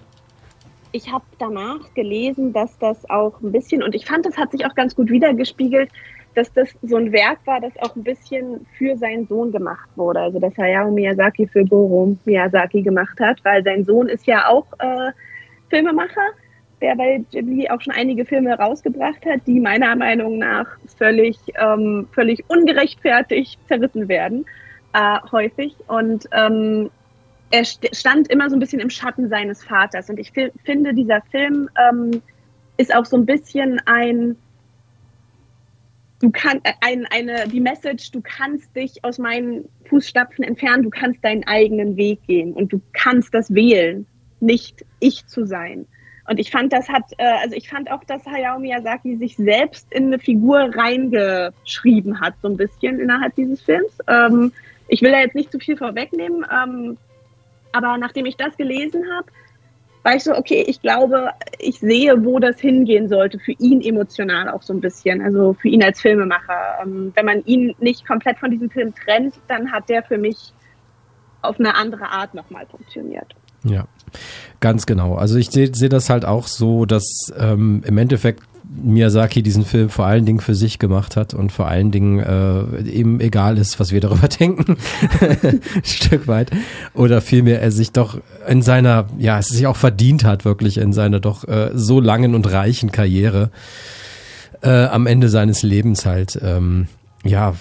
ich habe danach gelesen, dass das auch ein bisschen, und ich fand, das hat sich auch ganz gut wiedergespiegelt, dass das so ein Werk war, das auch ein bisschen für seinen Sohn gemacht wurde. Also dass Hayao Miyazaki für Goro Miyazaki gemacht hat, weil sein Sohn ist ja auch äh, Filmemacher, der bei Ghibli auch schon einige Filme rausgebracht hat, die meiner Meinung nach völlig, ähm, völlig ungerechtfertigt zerrissen werden, äh, häufig. Und ähm, er st stand immer so ein bisschen im Schatten seines Vaters. Und ich finde, dieser Film ähm, ist auch so ein bisschen ein du kannst äh, ein, eine die Message, du kannst dich aus meinen Fußstapfen entfernen, du kannst deinen eigenen Weg gehen und du kannst das wählen, nicht ich zu sein. Und ich fand, das hat, äh, also ich fand auch, dass Hayao Miyazaki sich selbst in eine Figur reingeschrieben hat, so ein bisschen innerhalb dieses Films. Ähm, ich will da jetzt nicht zu viel vorwegnehmen, ähm, aber nachdem ich das gelesen habe, war ich so, okay, ich glaube, ich sehe, wo das hingehen sollte, für ihn emotional auch so ein bisschen, also für ihn als Filmemacher. Ähm, wenn man ihn nicht komplett von diesem Film trennt, dann hat der für mich auf eine andere Art nochmal funktioniert. Ja, ganz genau. Also ich sehe seh das halt auch so, dass ähm, im Endeffekt Miyazaki diesen Film vor allen Dingen für sich gemacht hat und vor allen Dingen äh, eben egal ist, was wir darüber denken, ein Stück weit. Oder vielmehr er sich doch in seiner, ja, es sich auch verdient hat, wirklich in seiner doch äh, so langen und reichen Karriere äh, am Ende seines Lebens halt, ähm, ja,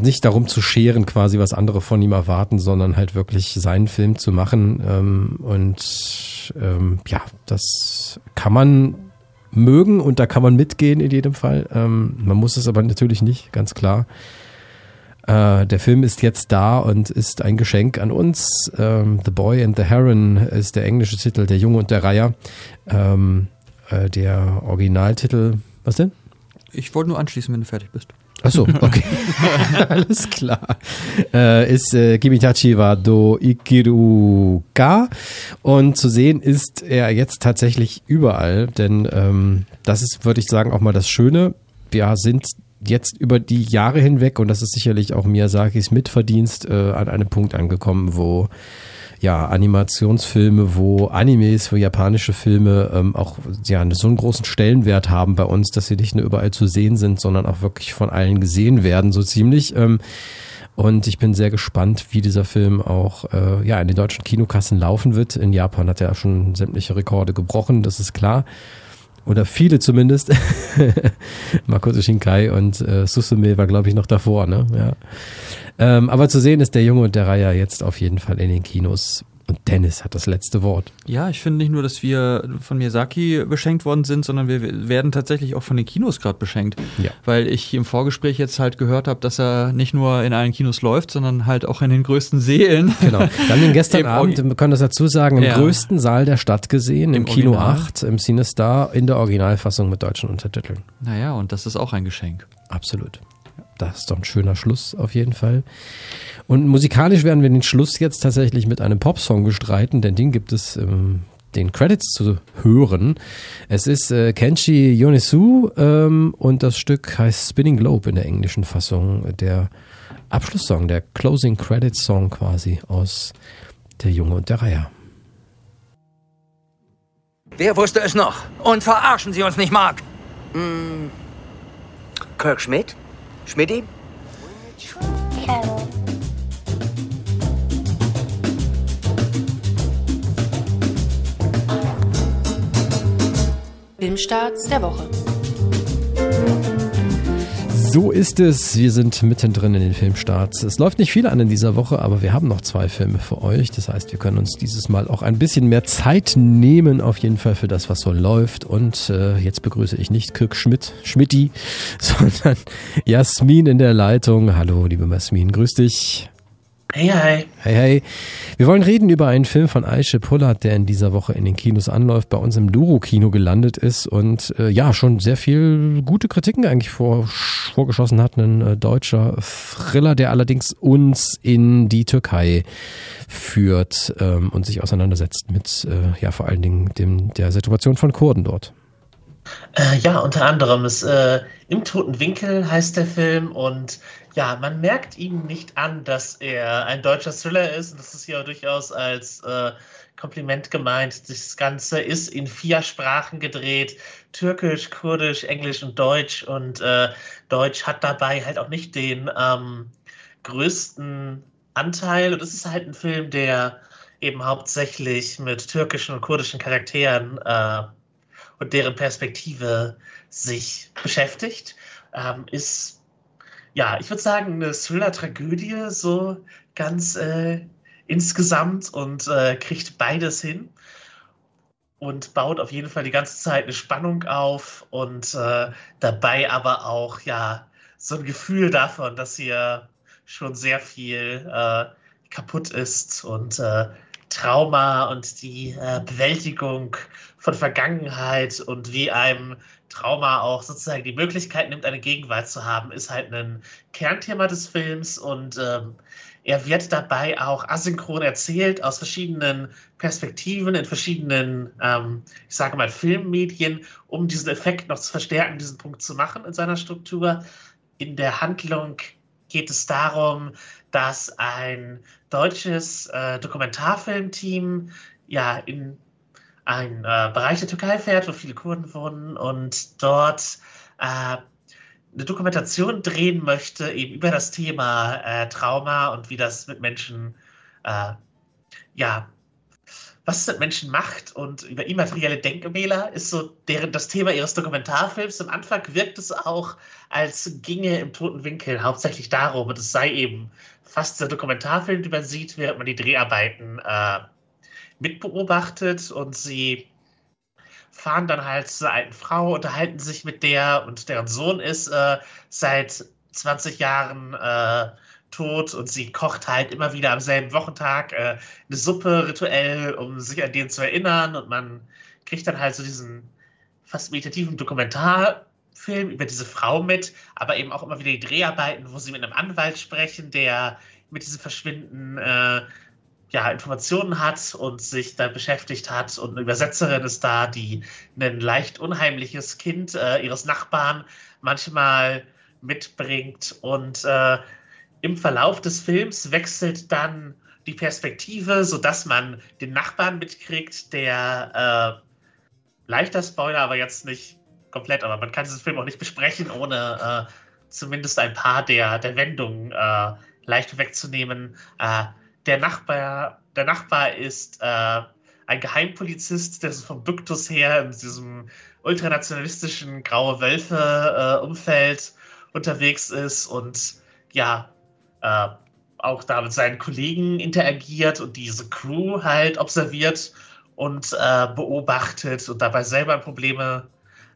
nicht darum zu scheren, quasi was andere von ihm erwarten, sondern halt wirklich seinen Film zu machen. Ähm, und ähm, ja, das kann man mögen und da kann man mitgehen in jedem Fall. Ähm, man muss es aber natürlich nicht, ganz klar. Äh, der Film ist jetzt da und ist ein Geschenk an uns. The Boy and the Heron ist der englische Titel, der Junge und der Reiher. Äh, der Originaltitel, was denn? Ich wollte nur anschließen, wenn du fertig bist. Achso, okay. Alles klar. Äh, ist äh, Kimitachi wa do Ikiruka. Und zu sehen ist er jetzt tatsächlich überall, denn ähm, das ist, würde ich sagen, auch mal das Schöne. Wir sind jetzt über die Jahre hinweg, und das ist sicherlich auch Miyazakis Mitverdienst, äh, an einem Punkt angekommen, wo ja, Animationsfilme, wo Animes, wo japanische Filme ähm, auch ja, so einen großen Stellenwert haben bei uns, dass sie nicht nur überall zu sehen sind, sondern auch wirklich von allen gesehen werden, so ziemlich. Ähm, und ich bin sehr gespannt, wie dieser Film auch äh, ja, in den deutschen Kinokassen laufen wird. In Japan hat er schon sämtliche Rekorde gebrochen, das ist klar. Oder viele zumindest. Makoto Shinkai und äh, Susume war, glaube ich, noch davor, ne? Ja. Ähm, aber zu sehen ist der Junge und der Reiher jetzt auf jeden Fall in den Kinos. Und Dennis hat das letzte Wort. Ja, ich finde nicht nur, dass wir von Miyazaki beschenkt worden sind, sondern wir werden tatsächlich auch von den Kinos gerade beschenkt. Ja. Weil ich im Vorgespräch jetzt halt gehört habe, dass er nicht nur in allen Kinos läuft, sondern halt auch in den größten Seelen. Genau. Wir haben ihn gestern Abend, wir können das dazu sagen, im ja. größten Saal der Stadt gesehen, im, im Kino Original. 8, im CineStar, in der Originalfassung mit deutschen Untertiteln. Naja, und das ist auch ein Geschenk. Absolut. Das ist doch ein schöner Schluss auf jeden Fall. Und musikalisch werden wir den Schluss jetzt tatsächlich mit einem Popsong bestreiten, denn den gibt es ähm, den Credits zu hören. Es ist äh, Kenshi Yonesu ähm, und das Stück heißt Spinning Globe in der englischen Fassung. Der Abschlusssong, der Closing Credits Song quasi aus Der Junge und der Reiher. Wer wusste es noch? Und verarschen Sie uns nicht, Mark. Hm. Kirk Schmidt? Schmidti? Filmstarts der Woche. So ist es. Wir sind mittendrin in den Filmstarts. Es läuft nicht viel an in dieser Woche, aber wir haben noch zwei Filme für euch. Das heißt, wir können uns dieses Mal auch ein bisschen mehr Zeit nehmen, auf jeden Fall für das, was so läuft. Und äh, jetzt begrüße ich nicht Kirk Schmidt, Schmidti, sondern Jasmin in der Leitung. Hallo, liebe Jasmin, grüß dich. Hey, hi. Hey, hey. Wir wollen reden über einen Film von Aisha Pullard, der in dieser Woche in den Kinos anläuft, bei uns im Duro-Kino gelandet ist und äh, ja, schon sehr viel gute Kritiken eigentlich vor, vorgeschossen hat. Ein äh, deutscher Thriller, der allerdings uns in die Türkei führt ähm, und sich auseinandersetzt mit, äh, ja, vor allen Dingen dem, der Situation von Kurden dort. Äh, ja, unter anderem ist äh, Im toten Winkel heißt der Film und ja, man merkt ihm nicht an, dass er ein deutscher Thriller ist. Und das ist ja durchaus als äh, Kompliment gemeint. Das Ganze ist in vier Sprachen gedreht: Türkisch, Kurdisch, Englisch und Deutsch. Und äh, Deutsch hat dabei halt auch nicht den ähm, größten Anteil. Und es ist halt ein Film, der eben hauptsächlich mit türkischen und kurdischen Charakteren äh, und deren Perspektive sich beschäftigt. Ähm, ist ja, ich würde sagen, eine Thriller-Tragödie, so ganz äh, insgesamt und äh, kriegt beides hin und baut auf jeden Fall die ganze Zeit eine Spannung auf und äh, dabei aber auch ja so ein Gefühl davon, dass hier schon sehr viel äh, kaputt ist und äh, Trauma und die äh, Bewältigung von Vergangenheit und wie einem Trauma auch sozusagen die Möglichkeit nimmt, eine Gegenwart zu haben, ist halt ein Kernthema des Films und ähm, er wird dabei auch asynchron erzählt aus verschiedenen Perspektiven, in verschiedenen, ähm, ich sage mal, Filmmedien, um diesen Effekt noch zu verstärken, diesen Punkt zu machen in seiner Struktur. In der Handlung geht es darum, dass ein deutsches äh, Dokumentarfilmteam ja in einen äh, Bereich der Türkei fährt, wo viele Kurden wohnen und dort äh, eine Dokumentation drehen möchte, eben über das Thema äh, Trauma und wie das mit Menschen, äh, ja, was mit Menschen macht und über immaterielle Denkmäler ist so deren, das Thema ihres Dokumentarfilms. Am Anfang wirkt es auch, als ginge im toten Winkel hauptsächlich darum, und es sei eben fast der Dokumentarfilm, den man sieht, während man die Dreharbeiten äh, mitbeobachtet und sie fahren dann halt zu einer alten Frau, unterhalten sich mit der und deren Sohn ist äh, seit 20 Jahren äh, tot und sie kocht halt immer wieder am selben Wochentag äh, eine Suppe rituell, um sich an den zu erinnern und man kriegt dann halt so diesen fast meditativen Dokumentarfilm über diese Frau mit, aber eben auch immer wieder die Dreharbeiten, wo sie mit einem Anwalt sprechen, der mit diesem Verschwinden äh, ja, Informationen hat und sich da beschäftigt hat. Und eine Übersetzerin ist da, die ein leicht unheimliches Kind äh, ihres Nachbarn manchmal mitbringt. Und äh, im Verlauf des Films wechselt dann die Perspektive, sodass man den Nachbarn mitkriegt, der äh, leichter Spoiler, aber jetzt nicht komplett, aber man kann diesen Film auch nicht besprechen, ohne äh, zumindest ein paar der, der Wendungen äh, leicht wegzunehmen. Äh, der Nachbar, der Nachbar ist äh, ein Geheimpolizist, der so vom Duktus her in diesem ultranationalistischen Graue Wölfe-Umfeld äh, unterwegs ist und ja, äh, auch da mit seinen Kollegen interagiert und diese Crew halt observiert und äh, beobachtet und dabei selber Probleme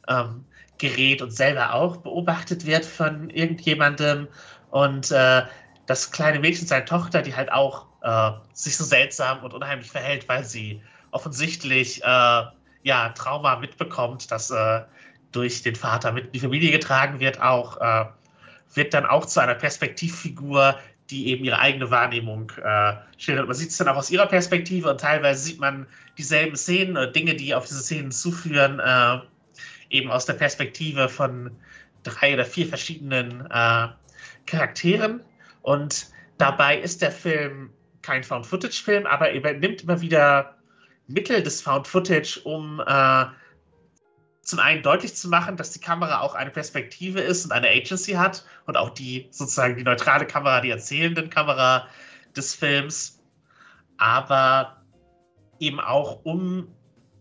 ähm, gerät und selber auch beobachtet wird von irgendjemandem. Und äh, das kleine Mädchen, seine Tochter, die halt auch äh, sich so seltsam und unheimlich verhält, weil sie offensichtlich äh, ja, Trauma mitbekommt, das äh, durch den Vater mit in die Familie getragen wird, auch äh, wird dann auch zu einer Perspektivfigur, die eben ihre eigene Wahrnehmung äh, schildert. Man sieht es dann auch aus ihrer Perspektive und teilweise sieht man dieselben Szenen oder Dinge, die auf diese Szenen zuführen, äh, eben aus der Perspektive von drei oder vier verschiedenen äh, Charakteren. Und dabei ist der Film kein Found-Footage-Film, aber er nimmt immer wieder Mittel des Found-Footage, um äh, zum einen deutlich zu machen, dass die Kamera auch eine Perspektive ist und eine Agency hat und auch die sozusagen die neutrale Kamera, die erzählenden Kamera des Films, aber eben auch um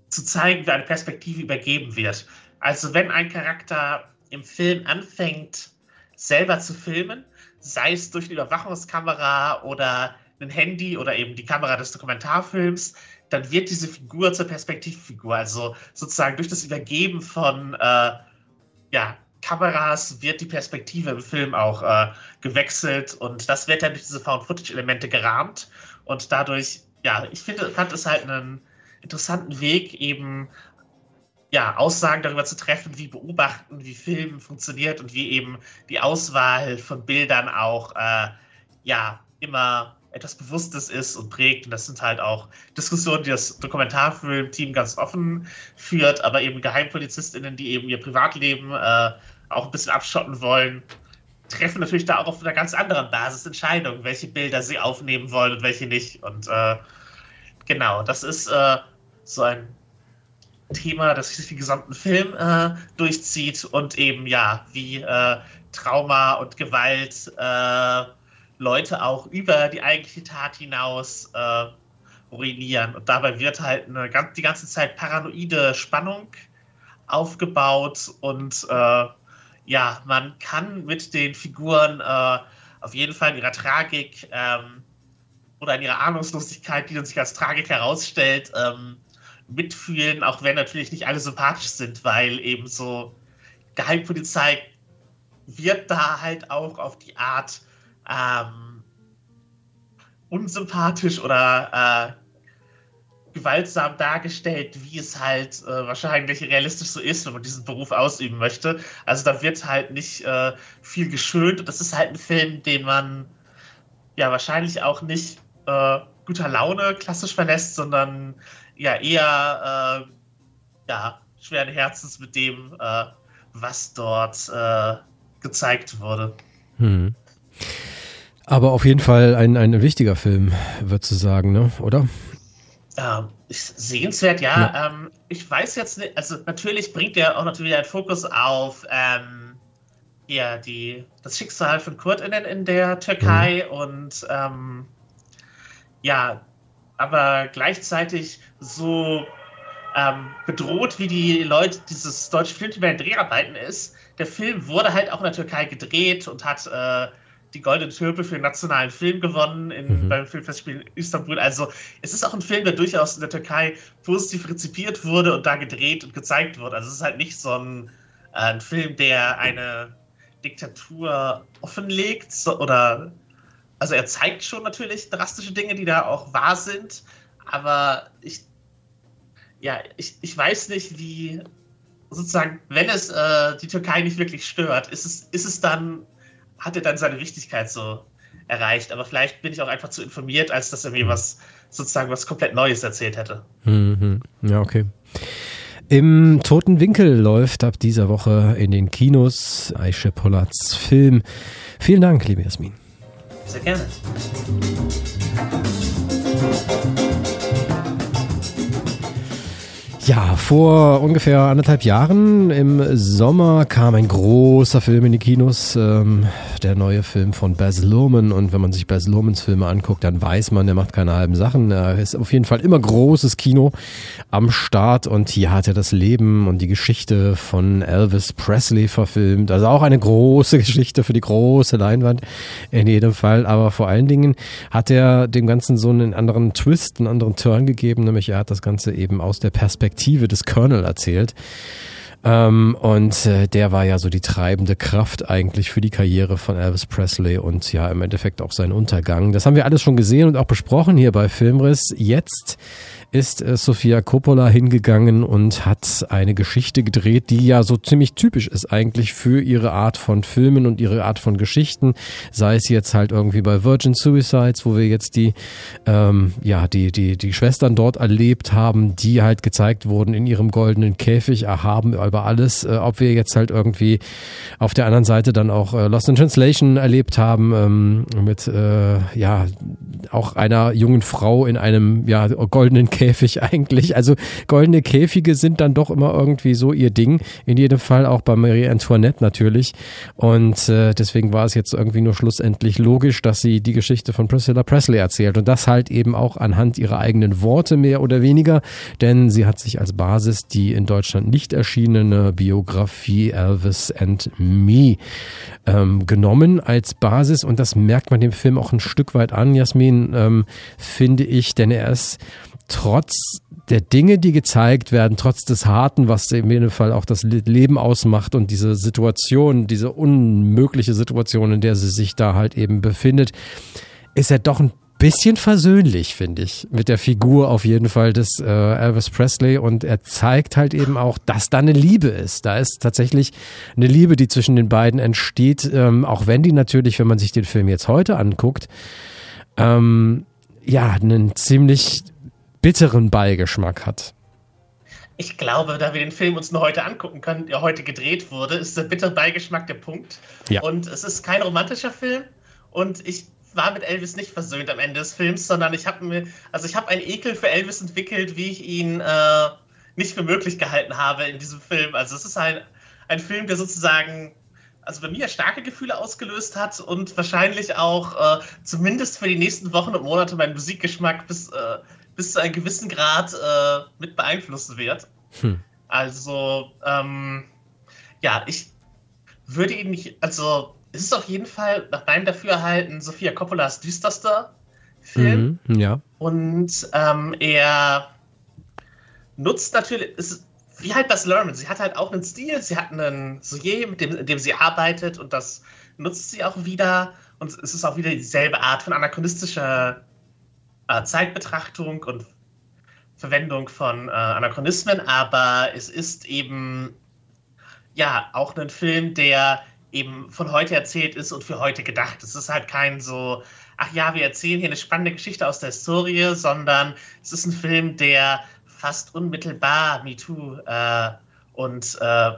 zu zeigen, wie eine Perspektive übergeben wird. Also wenn ein Charakter im Film anfängt, selber zu filmen, sei es durch eine Überwachungskamera oder ein Handy oder eben die Kamera des Dokumentarfilms, dann wird diese Figur zur Perspektivfigur. Also sozusagen durch das Übergeben von äh, ja, Kameras wird die Perspektive im Film auch äh, gewechselt und das wird dann durch diese Found-Footage-Elemente gerahmt und dadurch, ja, ich finde, fand es halt einen interessanten Weg, eben ja, Aussagen darüber zu treffen, wie Beobachten, wie Film funktioniert und wie eben die Auswahl von Bildern auch äh, ja immer etwas Bewusstes ist und prägt. Und das sind halt auch Diskussionen, die das Dokumentarfilm-Team ganz offen führt, aber eben GeheimpolizistInnen, die eben ihr Privatleben äh, auch ein bisschen abschotten wollen, treffen natürlich da auch auf einer ganz anderen Basis Entscheidungen, welche Bilder sie aufnehmen wollen und welche nicht. Und äh, genau, das ist äh, so ein Thema, das sich den gesamten Film äh, durchzieht und eben ja, wie äh, Trauma und Gewalt äh, Leute auch über die eigentliche Tat hinaus äh, ruinieren. Und dabei wird halt eine, die ganze Zeit paranoide Spannung aufgebaut und äh, ja, man kann mit den Figuren äh, auf jeden Fall in ihrer Tragik ähm, oder in ihrer Ahnungslosigkeit, die dann sich als Tragik herausstellt, ähm, mitfühlen, auch wenn natürlich nicht alle sympathisch sind, weil eben so Geheimpolizei wird da halt auch auf die Art ähm, unsympathisch oder äh, gewaltsam dargestellt, wie es halt äh, wahrscheinlich realistisch so ist, wenn man diesen Beruf ausüben möchte. Also da wird halt nicht äh, viel geschönt und das ist halt ein Film, den man ja wahrscheinlich auch nicht äh, guter Laune klassisch verlässt, sondern ja eher äh, ja, schweren Herzens mit dem, äh, was dort gezeigt wurde. Hm. Aber auf jeden Fall ein, ein wichtiger Film, würdest du sagen, ne? oder? Ähm, sehenswert, ja. ja. Ähm, ich weiß jetzt nicht, also natürlich bringt er auch natürlich einen Fokus auf ähm, ja, die, das Schicksal von KurdInnen in der Türkei mhm. und ähm, ja, aber gleichzeitig so ähm, bedroht, wie die Leute dieses deutsche Film bei den Dreharbeiten ist. Der Film wurde halt auch in der Türkei gedreht und hat äh, die Goldene Türpe für den nationalen Film gewonnen in, mhm. beim Filmfestspiel in Istanbul. Also es ist auch ein Film, der durchaus in der Türkei positiv rezipiert wurde und da gedreht und gezeigt wurde. Also es ist halt nicht so ein, äh, ein Film, der eine Diktatur offenlegt so, oder also er zeigt schon natürlich drastische Dinge, die da auch wahr sind, aber ich ja, ich, ich weiß nicht, wie sozusagen, wenn es äh, die Türkei nicht wirklich stört, ist es, ist es dann hat er dann seine Wichtigkeit so erreicht. Aber vielleicht bin ich auch einfach zu informiert, als dass er mir was sozusagen was komplett Neues erzählt hätte. Mhm. Ja, okay. Im Toten Winkel läuft ab dieser Woche in den Kinos Aische Pollards Film. Vielen Dank, liebe Jasmin. Sehr gerne. Ja, vor ungefähr anderthalb Jahren im Sommer kam ein großer Film in die Kinos, ähm, der neue Film von Baz Luhrmann. Und wenn man sich Baz Luhrmanns Filme anguckt, dann weiß man, der macht keine halben Sachen. Er ist auf jeden Fall immer großes Kino am Start. Und hier hat er das Leben und die Geschichte von Elvis Presley verfilmt. Also auch eine große Geschichte für die große Leinwand in jedem Fall. Aber vor allen Dingen hat er dem Ganzen so einen anderen Twist, einen anderen Turn gegeben. Nämlich er hat das Ganze eben aus der Perspektive Perspektive des Colonel erzählt. Ähm, und äh, der war ja so die treibende Kraft eigentlich für die Karriere von Elvis Presley und ja im Endeffekt auch sein Untergang. Das haben wir alles schon gesehen und auch besprochen hier bei Filmriss. Jetzt ist äh, Sofia Coppola hingegangen und hat eine Geschichte gedreht, die ja so ziemlich typisch ist eigentlich für ihre Art von Filmen und ihre Art von Geschichten. Sei es jetzt halt irgendwie bei Virgin Suicides, wo wir jetzt die, ähm, ja, die, die, die Schwestern dort erlebt haben, die halt gezeigt wurden in ihrem goldenen Käfig, erhaben über alles. Äh, ob wir jetzt halt irgendwie auf der anderen Seite dann auch äh, Lost in Translation erlebt haben, ähm, mit, äh, ja, auch einer jungen Frau in einem, ja, goldenen Käfig Käfig eigentlich. Also goldene Käfige sind dann doch immer irgendwie so ihr Ding. In jedem Fall auch bei Marie Antoinette natürlich. Und äh, deswegen war es jetzt irgendwie nur schlussendlich logisch, dass sie die Geschichte von Priscilla Presley erzählt. Und das halt eben auch anhand ihrer eigenen Worte mehr oder weniger. Denn sie hat sich als Basis die in Deutschland nicht erschienene Biografie Elvis and Me ähm, genommen als Basis. Und das merkt man dem Film auch ein Stück weit an, Jasmin, ähm, finde ich, denn er ist trotz der Dinge, die gezeigt werden, trotz des Harten, was in jedem Fall auch das Leben ausmacht und diese Situation, diese unmögliche Situation, in der sie sich da halt eben befindet, ist er doch ein bisschen versöhnlich, finde ich, mit der Figur auf jeden Fall des äh, Elvis Presley und er zeigt halt eben auch, dass da eine Liebe ist. Da ist tatsächlich eine Liebe, die zwischen den beiden entsteht, ähm, auch wenn die natürlich, wenn man sich den Film jetzt heute anguckt, ähm, ja, einen ziemlich bitteren Beigeschmack hat. Ich glaube, da wir den Film uns nur heute angucken können, der heute gedreht wurde, ist der bittere Beigeschmack der Punkt. Ja. Und es ist kein romantischer Film. Und ich war mit Elvis nicht versöhnt am Ende des Films, sondern ich habe mir, also ich habe einen Ekel für Elvis entwickelt, wie ich ihn äh, nicht für möglich gehalten habe in diesem Film. Also es ist ein, ein Film, der sozusagen also bei mir starke Gefühle ausgelöst hat und wahrscheinlich auch äh, zumindest für die nächsten Wochen und Monate meinen Musikgeschmack bis äh, bis zu einem gewissen Grad äh, mit beeinflussen wird. Hm. Also, ähm, ja, ich würde ihn nicht, also es ist auf jeden Fall nach meinem Dafürhalten Sophia Coppolas düsterster Film. Mhm, ja. Und ähm, er nutzt natürlich, ist, wie halt Bas Lerman, sie hat halt auch einen Stil, sie hat einen Sujet, mit dem, dem sie arbeitet und das nutzt sie auch wieder. Und es ist auch wieder dieselbe Art von anachronistischer äh, Zeitbetrachtung und Verwendung von äh, Anachronismen, aber es ist eben ja auch ein Film, der eben von heute erzählt ist und für heute gedacht. Es ist halt kein so, ach ja, wir erzählen hier eine spannende Geschichte aus der Historie, sondern es ist ein Film, der fast unmittelbar MeToo äh, und äh,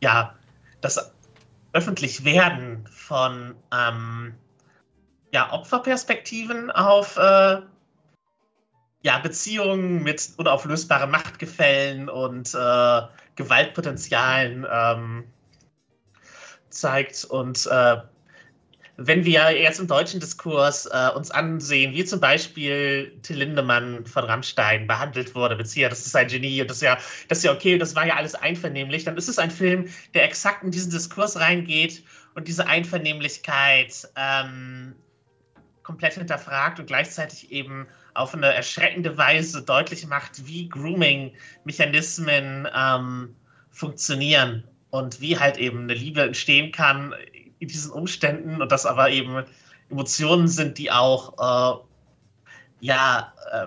ja, das Öffentlichwerden von ähm, ja, Opferperspektiven auf äh, ja, Beziehungen mit unauflösbaren Machtgefällen und äh, Gewaltpotenzialen ähm, zeigt. Und äh, wenn wir jetzt im deutschen Diskurs äh, uns ansehen, wie zum Beispiel Till Lindemann von Rammstein behandelt wurde, beziehungsweise das ist ein Genie und das ist ja, das ist ja okay, das war ja alles einvernehmlich, dann ist es ein Film, der exakt in diesen Diskurs reingeht und diese Einvernehmlichkeit ähm, komplett hinterfragt und gleichzeitig eben auf eine erschreckende Weise deutlich macht, wie Grooming-Mechanismen ähm, funktionieren und wie halt eben eine Liebe entstehen kann in diesen Umständen und dass aber eben Emotionen sind, die auch äh, ja äh,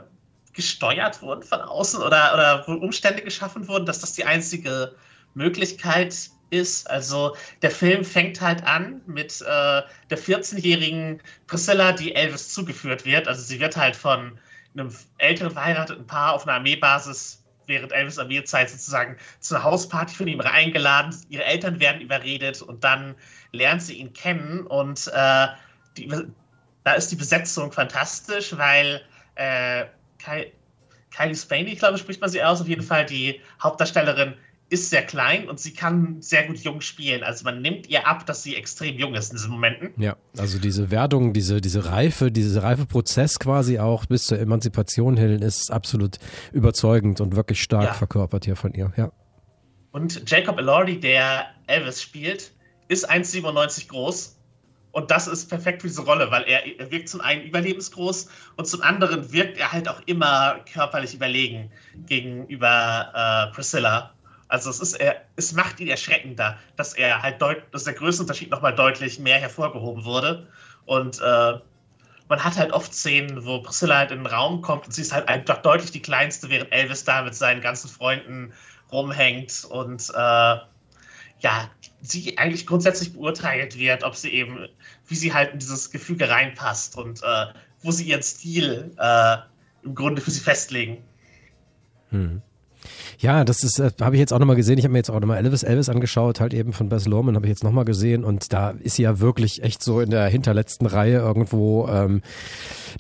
gesteuert wurden von außen oder, oder Umstände geschaffen wurden, dass das die einzige Möglichkeit ist. Also der Film fängt halt an mit äh, der 14-jährigen Priscilla, die Elvis zugeführt wird. Also sie wird halt von einem älteren verheirateten Paar auf einer Armeebasis während Elvis Armeezeit sozusagen zu einer Hausparty von ihm eingeladen. Ihre Eltern werden überredet und dann lernt sie ihn kennen und äh, die, da ist die Besetzung fantastisch, weil äh, Kylie Spaney, glaube ich, spricht man sie aus, auf jeden Fall die Hauptdarstellerin ist sehr klein und sie kann sehr gut jung spielen. Also man nimmt ihr ab, dass sie extrem jung ist in diesen Momenten. Ja, also diese Werdung, diese, diese Reife, dieser reife Prozess quasi auch bis zur Emanzipation hin ist absolut überzeugend und wirklich stark ja. verkörpert hier von ihr, ja. Und Jacob Elordi, der Elvis spielt, ist 1,97 groß. Und das ist perfekt für diese Rolle, weil er, er wirkt zum einen überlebensgroß und zum anderen wirkt er halt auch immer körperlich überlegen gegenüber äh, Priscilla. Also es ist, er, es macht ihn erschreckender, dass er halt deut, dass der Größenunterschied nochmal deutlich mehr hervorgehoben wurde. Und äh, man hat halt oft Szenen, wo Priscilla halt in den Raum kommt und sie ist halt einfach deutlich die kleinste, während Elvis da mit seinen ganzen Freunden rumhängt und äh, ja, sie eigentlich grundsätzlich beurteilt wird, ob sie eben, wie sie halt in dieses Gefüge reinpasst und äh, wo sie ihren Stil äh, im Grunde für sie festlegen. Hm. Ja, das ist, äh, habe ich jetzt auch nochmal gesehen. Ich habe mir jetzt auch nochmal Elvis Elvis angeschaut, halt eben von Bess Luhrmann, habe ich jetzt nochmal gesehen. Und da ist sie ja wirklich echt so in der hinterletzten Reihe irgendwo ähm,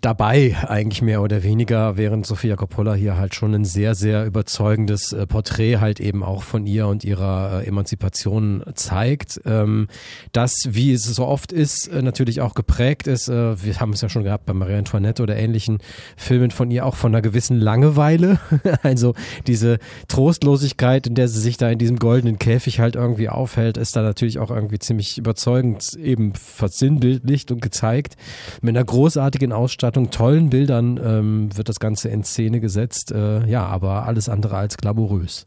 dabei, eigentlich mehr oder weniger, während Sofia Coppola hier halt schon ein sehr, sehr überzeugendes äh, Porträt halt eben auch von ihr und ihrer äh, Emanzipation zeigt. Ähm, das, wie es so oft ist, äh, natürlich auch geprägt ist. Wir haben es ja schon gehabt bei Marie Antoinette oder ähnlichen Filmen von ihr auch von einer gewissen Langeweile. also diese Trostlosigkeit, in der sie sich da in diesem goldenen Käfig halt irgendwie aufhält, ist da natürlich auch irgendwie ziemlich überzeugend eben versinnbildlicht und gezeigt. Mit einer großartigen Ausstattung, tollen Bildern ähm, wird das Ganze in Szene gesetzt. Äh, ja, aber alles andere als glamourös.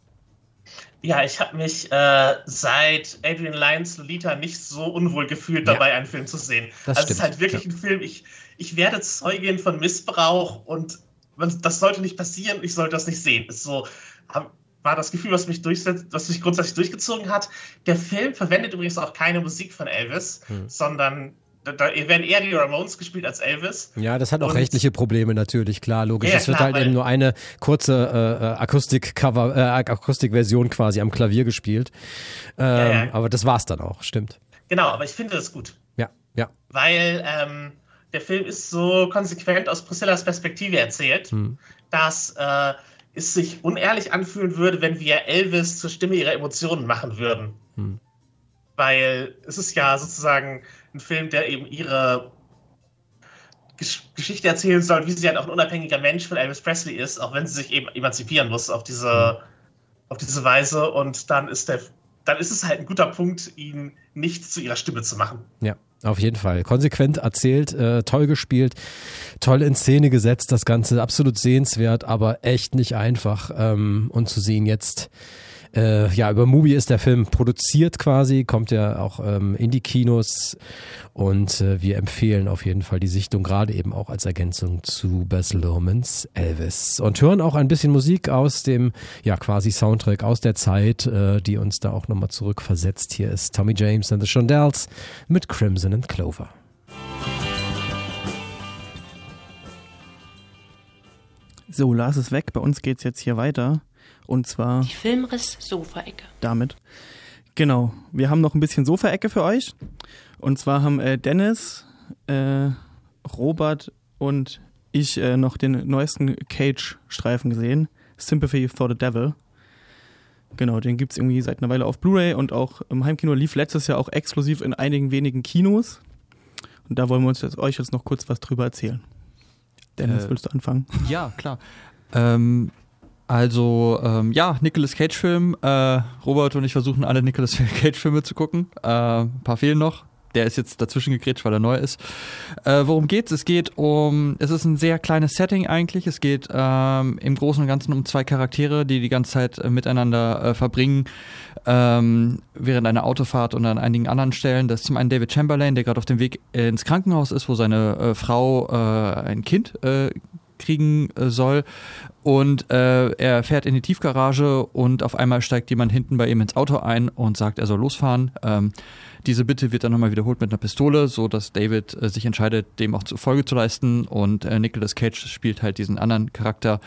Ja, ich habe mich äh, seit Adrian Lyons Lolita nicht so unwohl gefühlt, dabei ja. einen Film zu sehen. Das also stimmt. es ist halt wirklich ja. ein Film, ich, ich werde Zeugin von Missbrauch und das sollte nicht passieren, ich sollte das nicht sehen. Ist so, war das Gefühl, was mich durchsetzt, was mich grundsätzlich durchgezogen hat. Der Film verwendet übrigens auch keine Musik von Elvis, hm. sondern da, da, werden eher die Ramones gespielt als Elvis. Ja, das hat auch und, rechtliche Probleme natürlich, klar, logisch. Ja, es wird klar, halt eben nur eine kurze äh, Akustik-Cover, äh, Akustikversion quasi am Klavier gespielt. Ähm, ja, ja. Aber das war's dann auch, stimmt. Genau, aber ich finde das gut. Ja, ja. Weil ähm, der Film ist so konsequent aus Priscillas Perspektive erzählt, hm. dass äh, es sich unehrlich anfühlen würde, wenn wir Elvis zur Stimme ihrer Emotionen machen würden. Hm. Weil es ist ja sozusagen ein Film, der eben ihre Gesch Geschichte erzählen soll, wie sie halt auch ein unabhängiger Mensch von Elvis Presley ist, auch wenn sie sich eben emanzipieren muss auf diese, auf diese Weise. Und dann ist der, dann ist es halt ein guter Punkt, ihn nicht zu ihrer Stimme zu machen. Ja. Auf jeden Fall. Konsequent erzählt, äh, toll gespielt, toll in Szene gesetzt, das Ganze absolut sehenswert, aber echt nicht einfach. Ähm, und zu sehen jetzt äh, ja, über Mubi ist der Film produziert quasi, kommt ja auch ähm, in die Kinos und äh, wir empfehlen auf jeden Fall die Sichtung, gerade eben auch als Ergänzung zu Bess Luhrmanns Elvis. Und hören auch ein bisschen Musik aus dem, ja, quasi Soundtrack aus der Zeit, äh, die uns da auch nochmal zurückversetzt. Hier ist Tommy James and the Shondells mit Crimson and Clover. So, Lars ist weg. Bei uns geht's jetzt hier weiter. Und zwar. Die Filmriss-Sofaecke. Damit. Genau. Wir haben noch ein bisschen Sofaecke für euch. Und zwar haben äh, Dennis, äh, Robert und ich äh, noch den neuesten Cage-Streifen gesehen. Sympathy for the Devil. Genau, den gibt es irgendwie seit einer Weile auf Blu-ray und auch im Heimkino lief letztes Jahr auch exklusiv in einigen wenigen Kinos. Und da wollen wir uns jetzt, euch jetzt noch kurz was drüber erzählen. Dennis, Äh, willst du anfangen? Ja, klar. Ähm, also, ähm, ja, Nicolas Cage-Film. Äh, Robert und ich versuchen alle Nicolas Cage-Filme zu gucken. Äh, ein paar fehlen noch. Der ist jetzt dazwischen gegrätscht, weil er neu ist. Äh, worum geht's? Es geht um, es ist ein sehr kleines Setting eigentlich. Es geht ähm, im Großen und Ganzen um zwei Charaktere, die die ganze Zeit äh, miteinander äh, verbringen, ähm, während einer Autofahrt und an einigen anderen Stellen. Das ist zum einen David Chamberlain, der gerade auf dem Weg ins Krankenhaus ist, wo seine äh, Frau äh, ein Kind äh, kriegen äh, soll. Und äh, er fährt in die Tiefgarage und auf einmal steigt jemand hinten bei ihm ins Auto ein und sagt, er soll losfahren. Ähm, diese Bitte wird dann nochmal wiederholt mit einer Pistole, so dass David äh, sich entscheidet, dem auch Folge zu leisten. Und äh, Nicolas Cage spielt halt diesen anderen Charakter,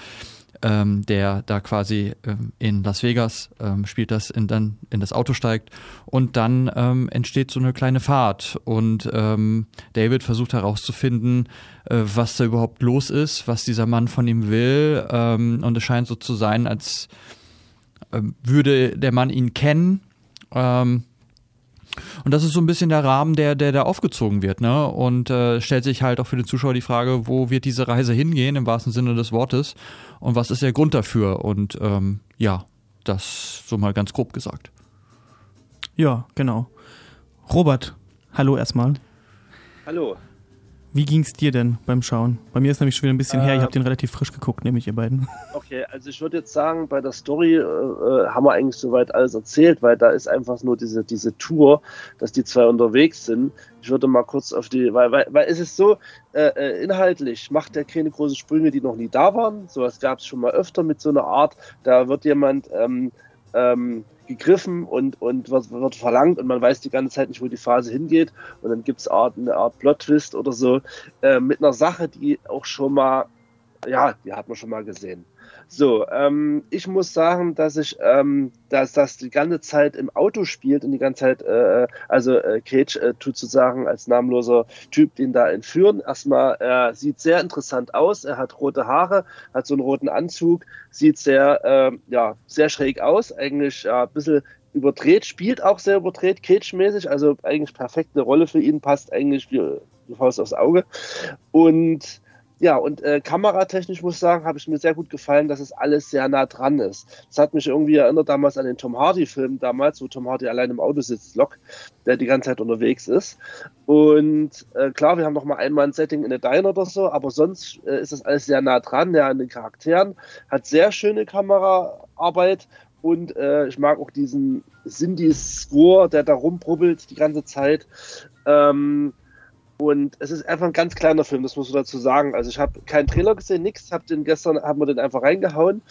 ähm, der da quasi ähm, in Las Vegas ähm, spielt das, in, dann in das Auto steigt. Und dann ähm, entsteht so eine kleine Fahrt. Und ähm, David versucht herauszufinden, äh, was da überhaupt los ist, was dieser Mann von ihm will. Ähm, und es scheint so zu sein, als würde der Mann ihn kennen. Ähm, und das ist so ein bisschen der Rahmen, der, der da aufgezogen wird, ne? Und äh, stellt sich halt auch für den Zuschauer die Frage, wo wird diese Reise hingehen, im wahrsten Sinne des Wortes, und was ist der Grund dafür? Und ähm, ja, das so mal ganz grob gesagt. Ja, genau. Robert, hallo erstmal. Hallo. Wie ging's dir denn beim Schauen? Bei mir ist nämlich schon wieder ein bisschen her. Ich Ähm. habe den relativ frisch geguckt, nämlich ihr beiden. Okay, also ich würde jetzt sagen, bei der Story äh, äh, haben wir eigentlich soweit alles erzählt, weil da ist einfach nur diese, diese Tour, dass die zwei unterwegs sind. Ich würde mal kurz auf die, weil, weil, weil es ist so, äh, äh, inhaltlich macht er keine großen Sprünge, die noch nie da waren. Sowas gab es schon mal öfter mit so einer Art, da wird jemand ähm, ähm, gegriffen und, und wird, wird verlangt und man weiß die ganze Zeit nicht, wo die Phase hingeht. Und dann gibt es eine Art Plot-Twist oder so äh, mit einer Sache, die auch schon mal, ja, die hat man schon mal gesehen. So, ähm, ich muss sagen, dass ich, ähm, dass das die ganze Zeit im Auto spielt und die ganze Zeit, äh, also äh, Cage äh, tut sozusagen als namenloser Typ den da entführen. Erstmal, er sieht sehr interessant aus, er hat rote Haare, hat so einen roten Anzug, sieht sehr, äh, ja, sehr schräg aus, eigentlich ja, ein bisschen überdreht, spielt auch sehr überdreht, Cage-mäßig, also eigentlich perfekte Rolle für ihn, passt eigentlich wie, wie Faust aufs Auge. Und ja, und äh, kameratechnisch muss ich sagen, habe ich mir sehr gut gefallen, dass es alles sehr nah dran ist. Das hat mich irgendwie erinnert damals an den Tom Hardy-Film damals, wo Tom Hardy allein im Auto sitzt, Lok, der die ganze Zeit unterwegs ist. Und äh, klar, wir haben noch mal einmal ein Setting in der Diner oder so, aber sonst äh, ist das alles sehr nah dran, ja, an den Charakteren, hat sehr schöne Kameraarbeit und äh, ich mag auch diesen Cindy-Score, der da rumbrubbelt die ganze Zeit. Ähm, und es ist einfach ein ganz kleiner Film, das muss man dazu sagen. Also ich habe keinen Trailer gesehen, nichts, habe den gestern, haben wir den einfach reingehauen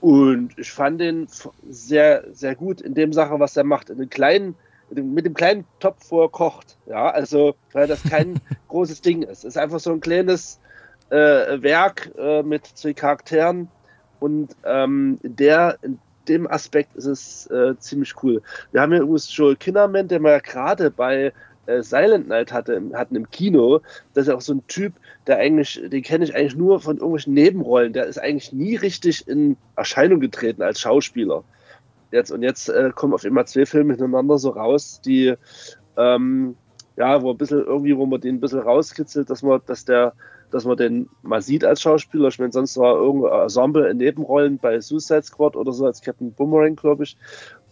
und ich fand den sehr, sehr gut in dem Sache, was er macht. In den kleinen, mit dem, kleinen Topf, wo er kocht. Ja, also weil das kein großes Ding ist. Es ist einfach so ein kleines äh, Werk äh, mit zwei Charakteren und ähm, in der in dem Aspekt ist es äh, ziemlich cool. Wir haben ja übrigens Joel Kinnaman, der ja gerade bei äh, Silent Night hatte, hatten im Kino. Das ist auch so ein Typ, der eigentlich, den kenne ich eigentlich nur von irgendwelchen Nebenrollen. Der ist eigentlich nie richtig in Erscheinung getreten als Schauspieler. Jetzt und jetzt äh, kommen auf einmal zwei Filme hintereinander so raus, die ähm, ja, wo ein bisschen irgendwie, wo man den ein bisschen rauskitzelt, dass man, dass der, dass man den mal sieht als Schauspieler. Ich meine, sonst war irgendein Ensemble in Nebenrollen bei Suicide Squad oder so als Captain Boomerang, glaube ich.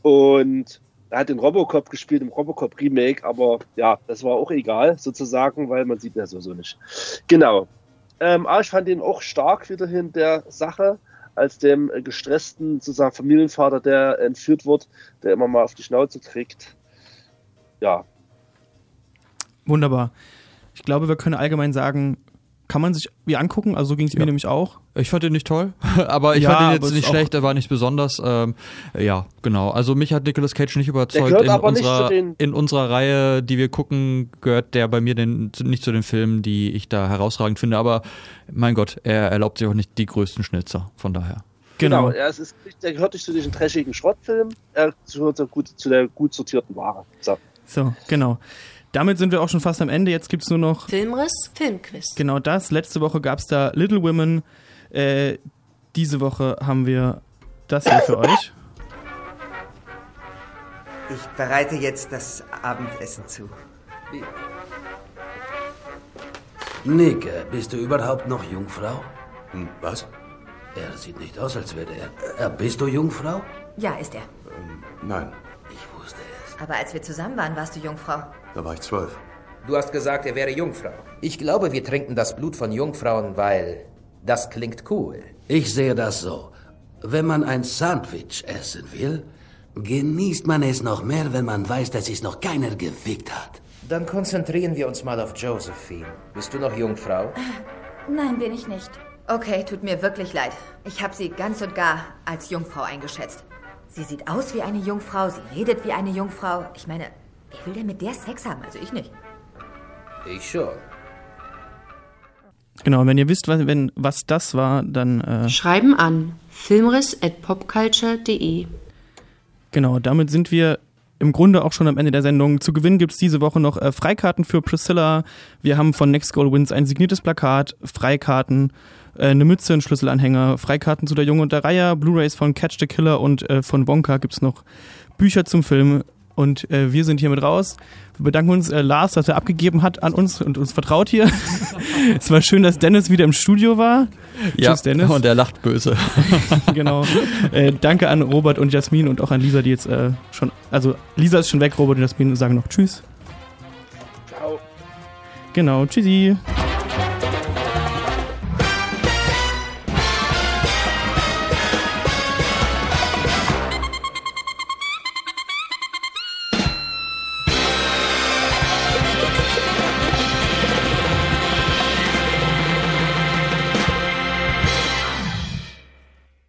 Und er hat den Robocop gespielt im Robocop Remake, aber ja, das war auch egal, sozusagen, weil man sieht ihn ja sowieso nicht. Genau. Ähm, aber ich fand ihn auch stark wieder in der Sache, als dem gestressten sozusagen Familienvater, der entführt wird, der immer mal auf die Schnauze kriegt. Ja, Wunderbar. Ich glaube, wir können allgemein sagen, kann man sich wie angucken, also so ging es mir nämlich auch. Ich fand ihn nicht toll, aber ich Ja, fand ihn jetzt nicht schlecht, er war nicht besonders. Ähm, ja, genau. Also mich hat Nicolas Cage nicht überzeugt. gehört In aber nicht unserer, zu den- in unserer Reihe, die wir gucken, gehört der bei mir den, nicht zu den Filmen, die ich da herausragend finde. Aber mein Gott, er erlaubt sich auch nicht die größten Schnitzer, von daher. Genau. Ja, es ist, der gehört nicht zu diesen trashigen Schrottfilmen, er gehört gut, zu der gut sortierten Ware. So. So, genau. Damit sind wir auch schon fast am Ende. Jetzt gibt's nur noch Filmriss, Filmquiz. genau das. Letzte Woche gab's da Little Women. Äh, diese Woche haben wir das hier für euch. Ich bereite jetzt das Abendessen zu. Nick, bist du überhaupt noch Jungfrau? Hm, was? Er sieht nicht aus, als wäre er. Äh, bist du Jungfrau? Ja, ist er. Nein. Aber als wir zusammen waren, warst du Jungfrau. Da war ich zwölf. Du hast gesagt, er wäre Jungfrau. Ich glaube, wir trinken das Blut von Jungfrauen, weil das klingt cool. Ich sehe das so. Wenn man ein Sandwich essen will, genießt man es noch mehr, wenn man weiß, dass es noch keiner gefickt hat. Dann konzentrieren wir uns mal auf Josephine. Bist du noch Jungfrau? Nein, bin ich nicht. Okay, tut mir wirklich leid. Ich habe sie ganz und gar als Jungfrau eingeschätzt. Sie sieht aus wie eine Jungfrau, sie redet wie eine Jungfrau. Ich meine, wer will denn mit der Sex haben? Also ich nicht. Ich schon. Genau, wenn ihr wisst, was, wenn, was das war, dann äh, Schreiben an filmriss.popculture.de. Genau, damit sind wir im Grunde auch schon am Ende der Sendung. Zu gewinnen gibt's diese Woche noch äh, Freikarten für Priscilla. Wir haben von Next Goal Wins ein signiertes Plakat, Freikarten, äh, eine Mütze, einen Schlüsselanhänger, Freikarten zu der Junge und der Reihe, Blu-rays von Catch the Killer und äh, von Wonka gibt's noch Bücher zum Film. Und äh, wir sind hiermit raus. Wir bedanken uns, äh, Lars, dass er abgegeben hat an uns und uns vertraut hier. es war schön, dass Dennis wieder im Studio war. Ja, Tschüss, Dennis. und er lacht böse. genau. Äh, danke an Robert und Jasmin und auch an Lisa, die jetzt äh, schon, also Lisa ist schon weg, Robert und Jasmin sagen noch Tschüss. Ciao. Genau, tschüssi.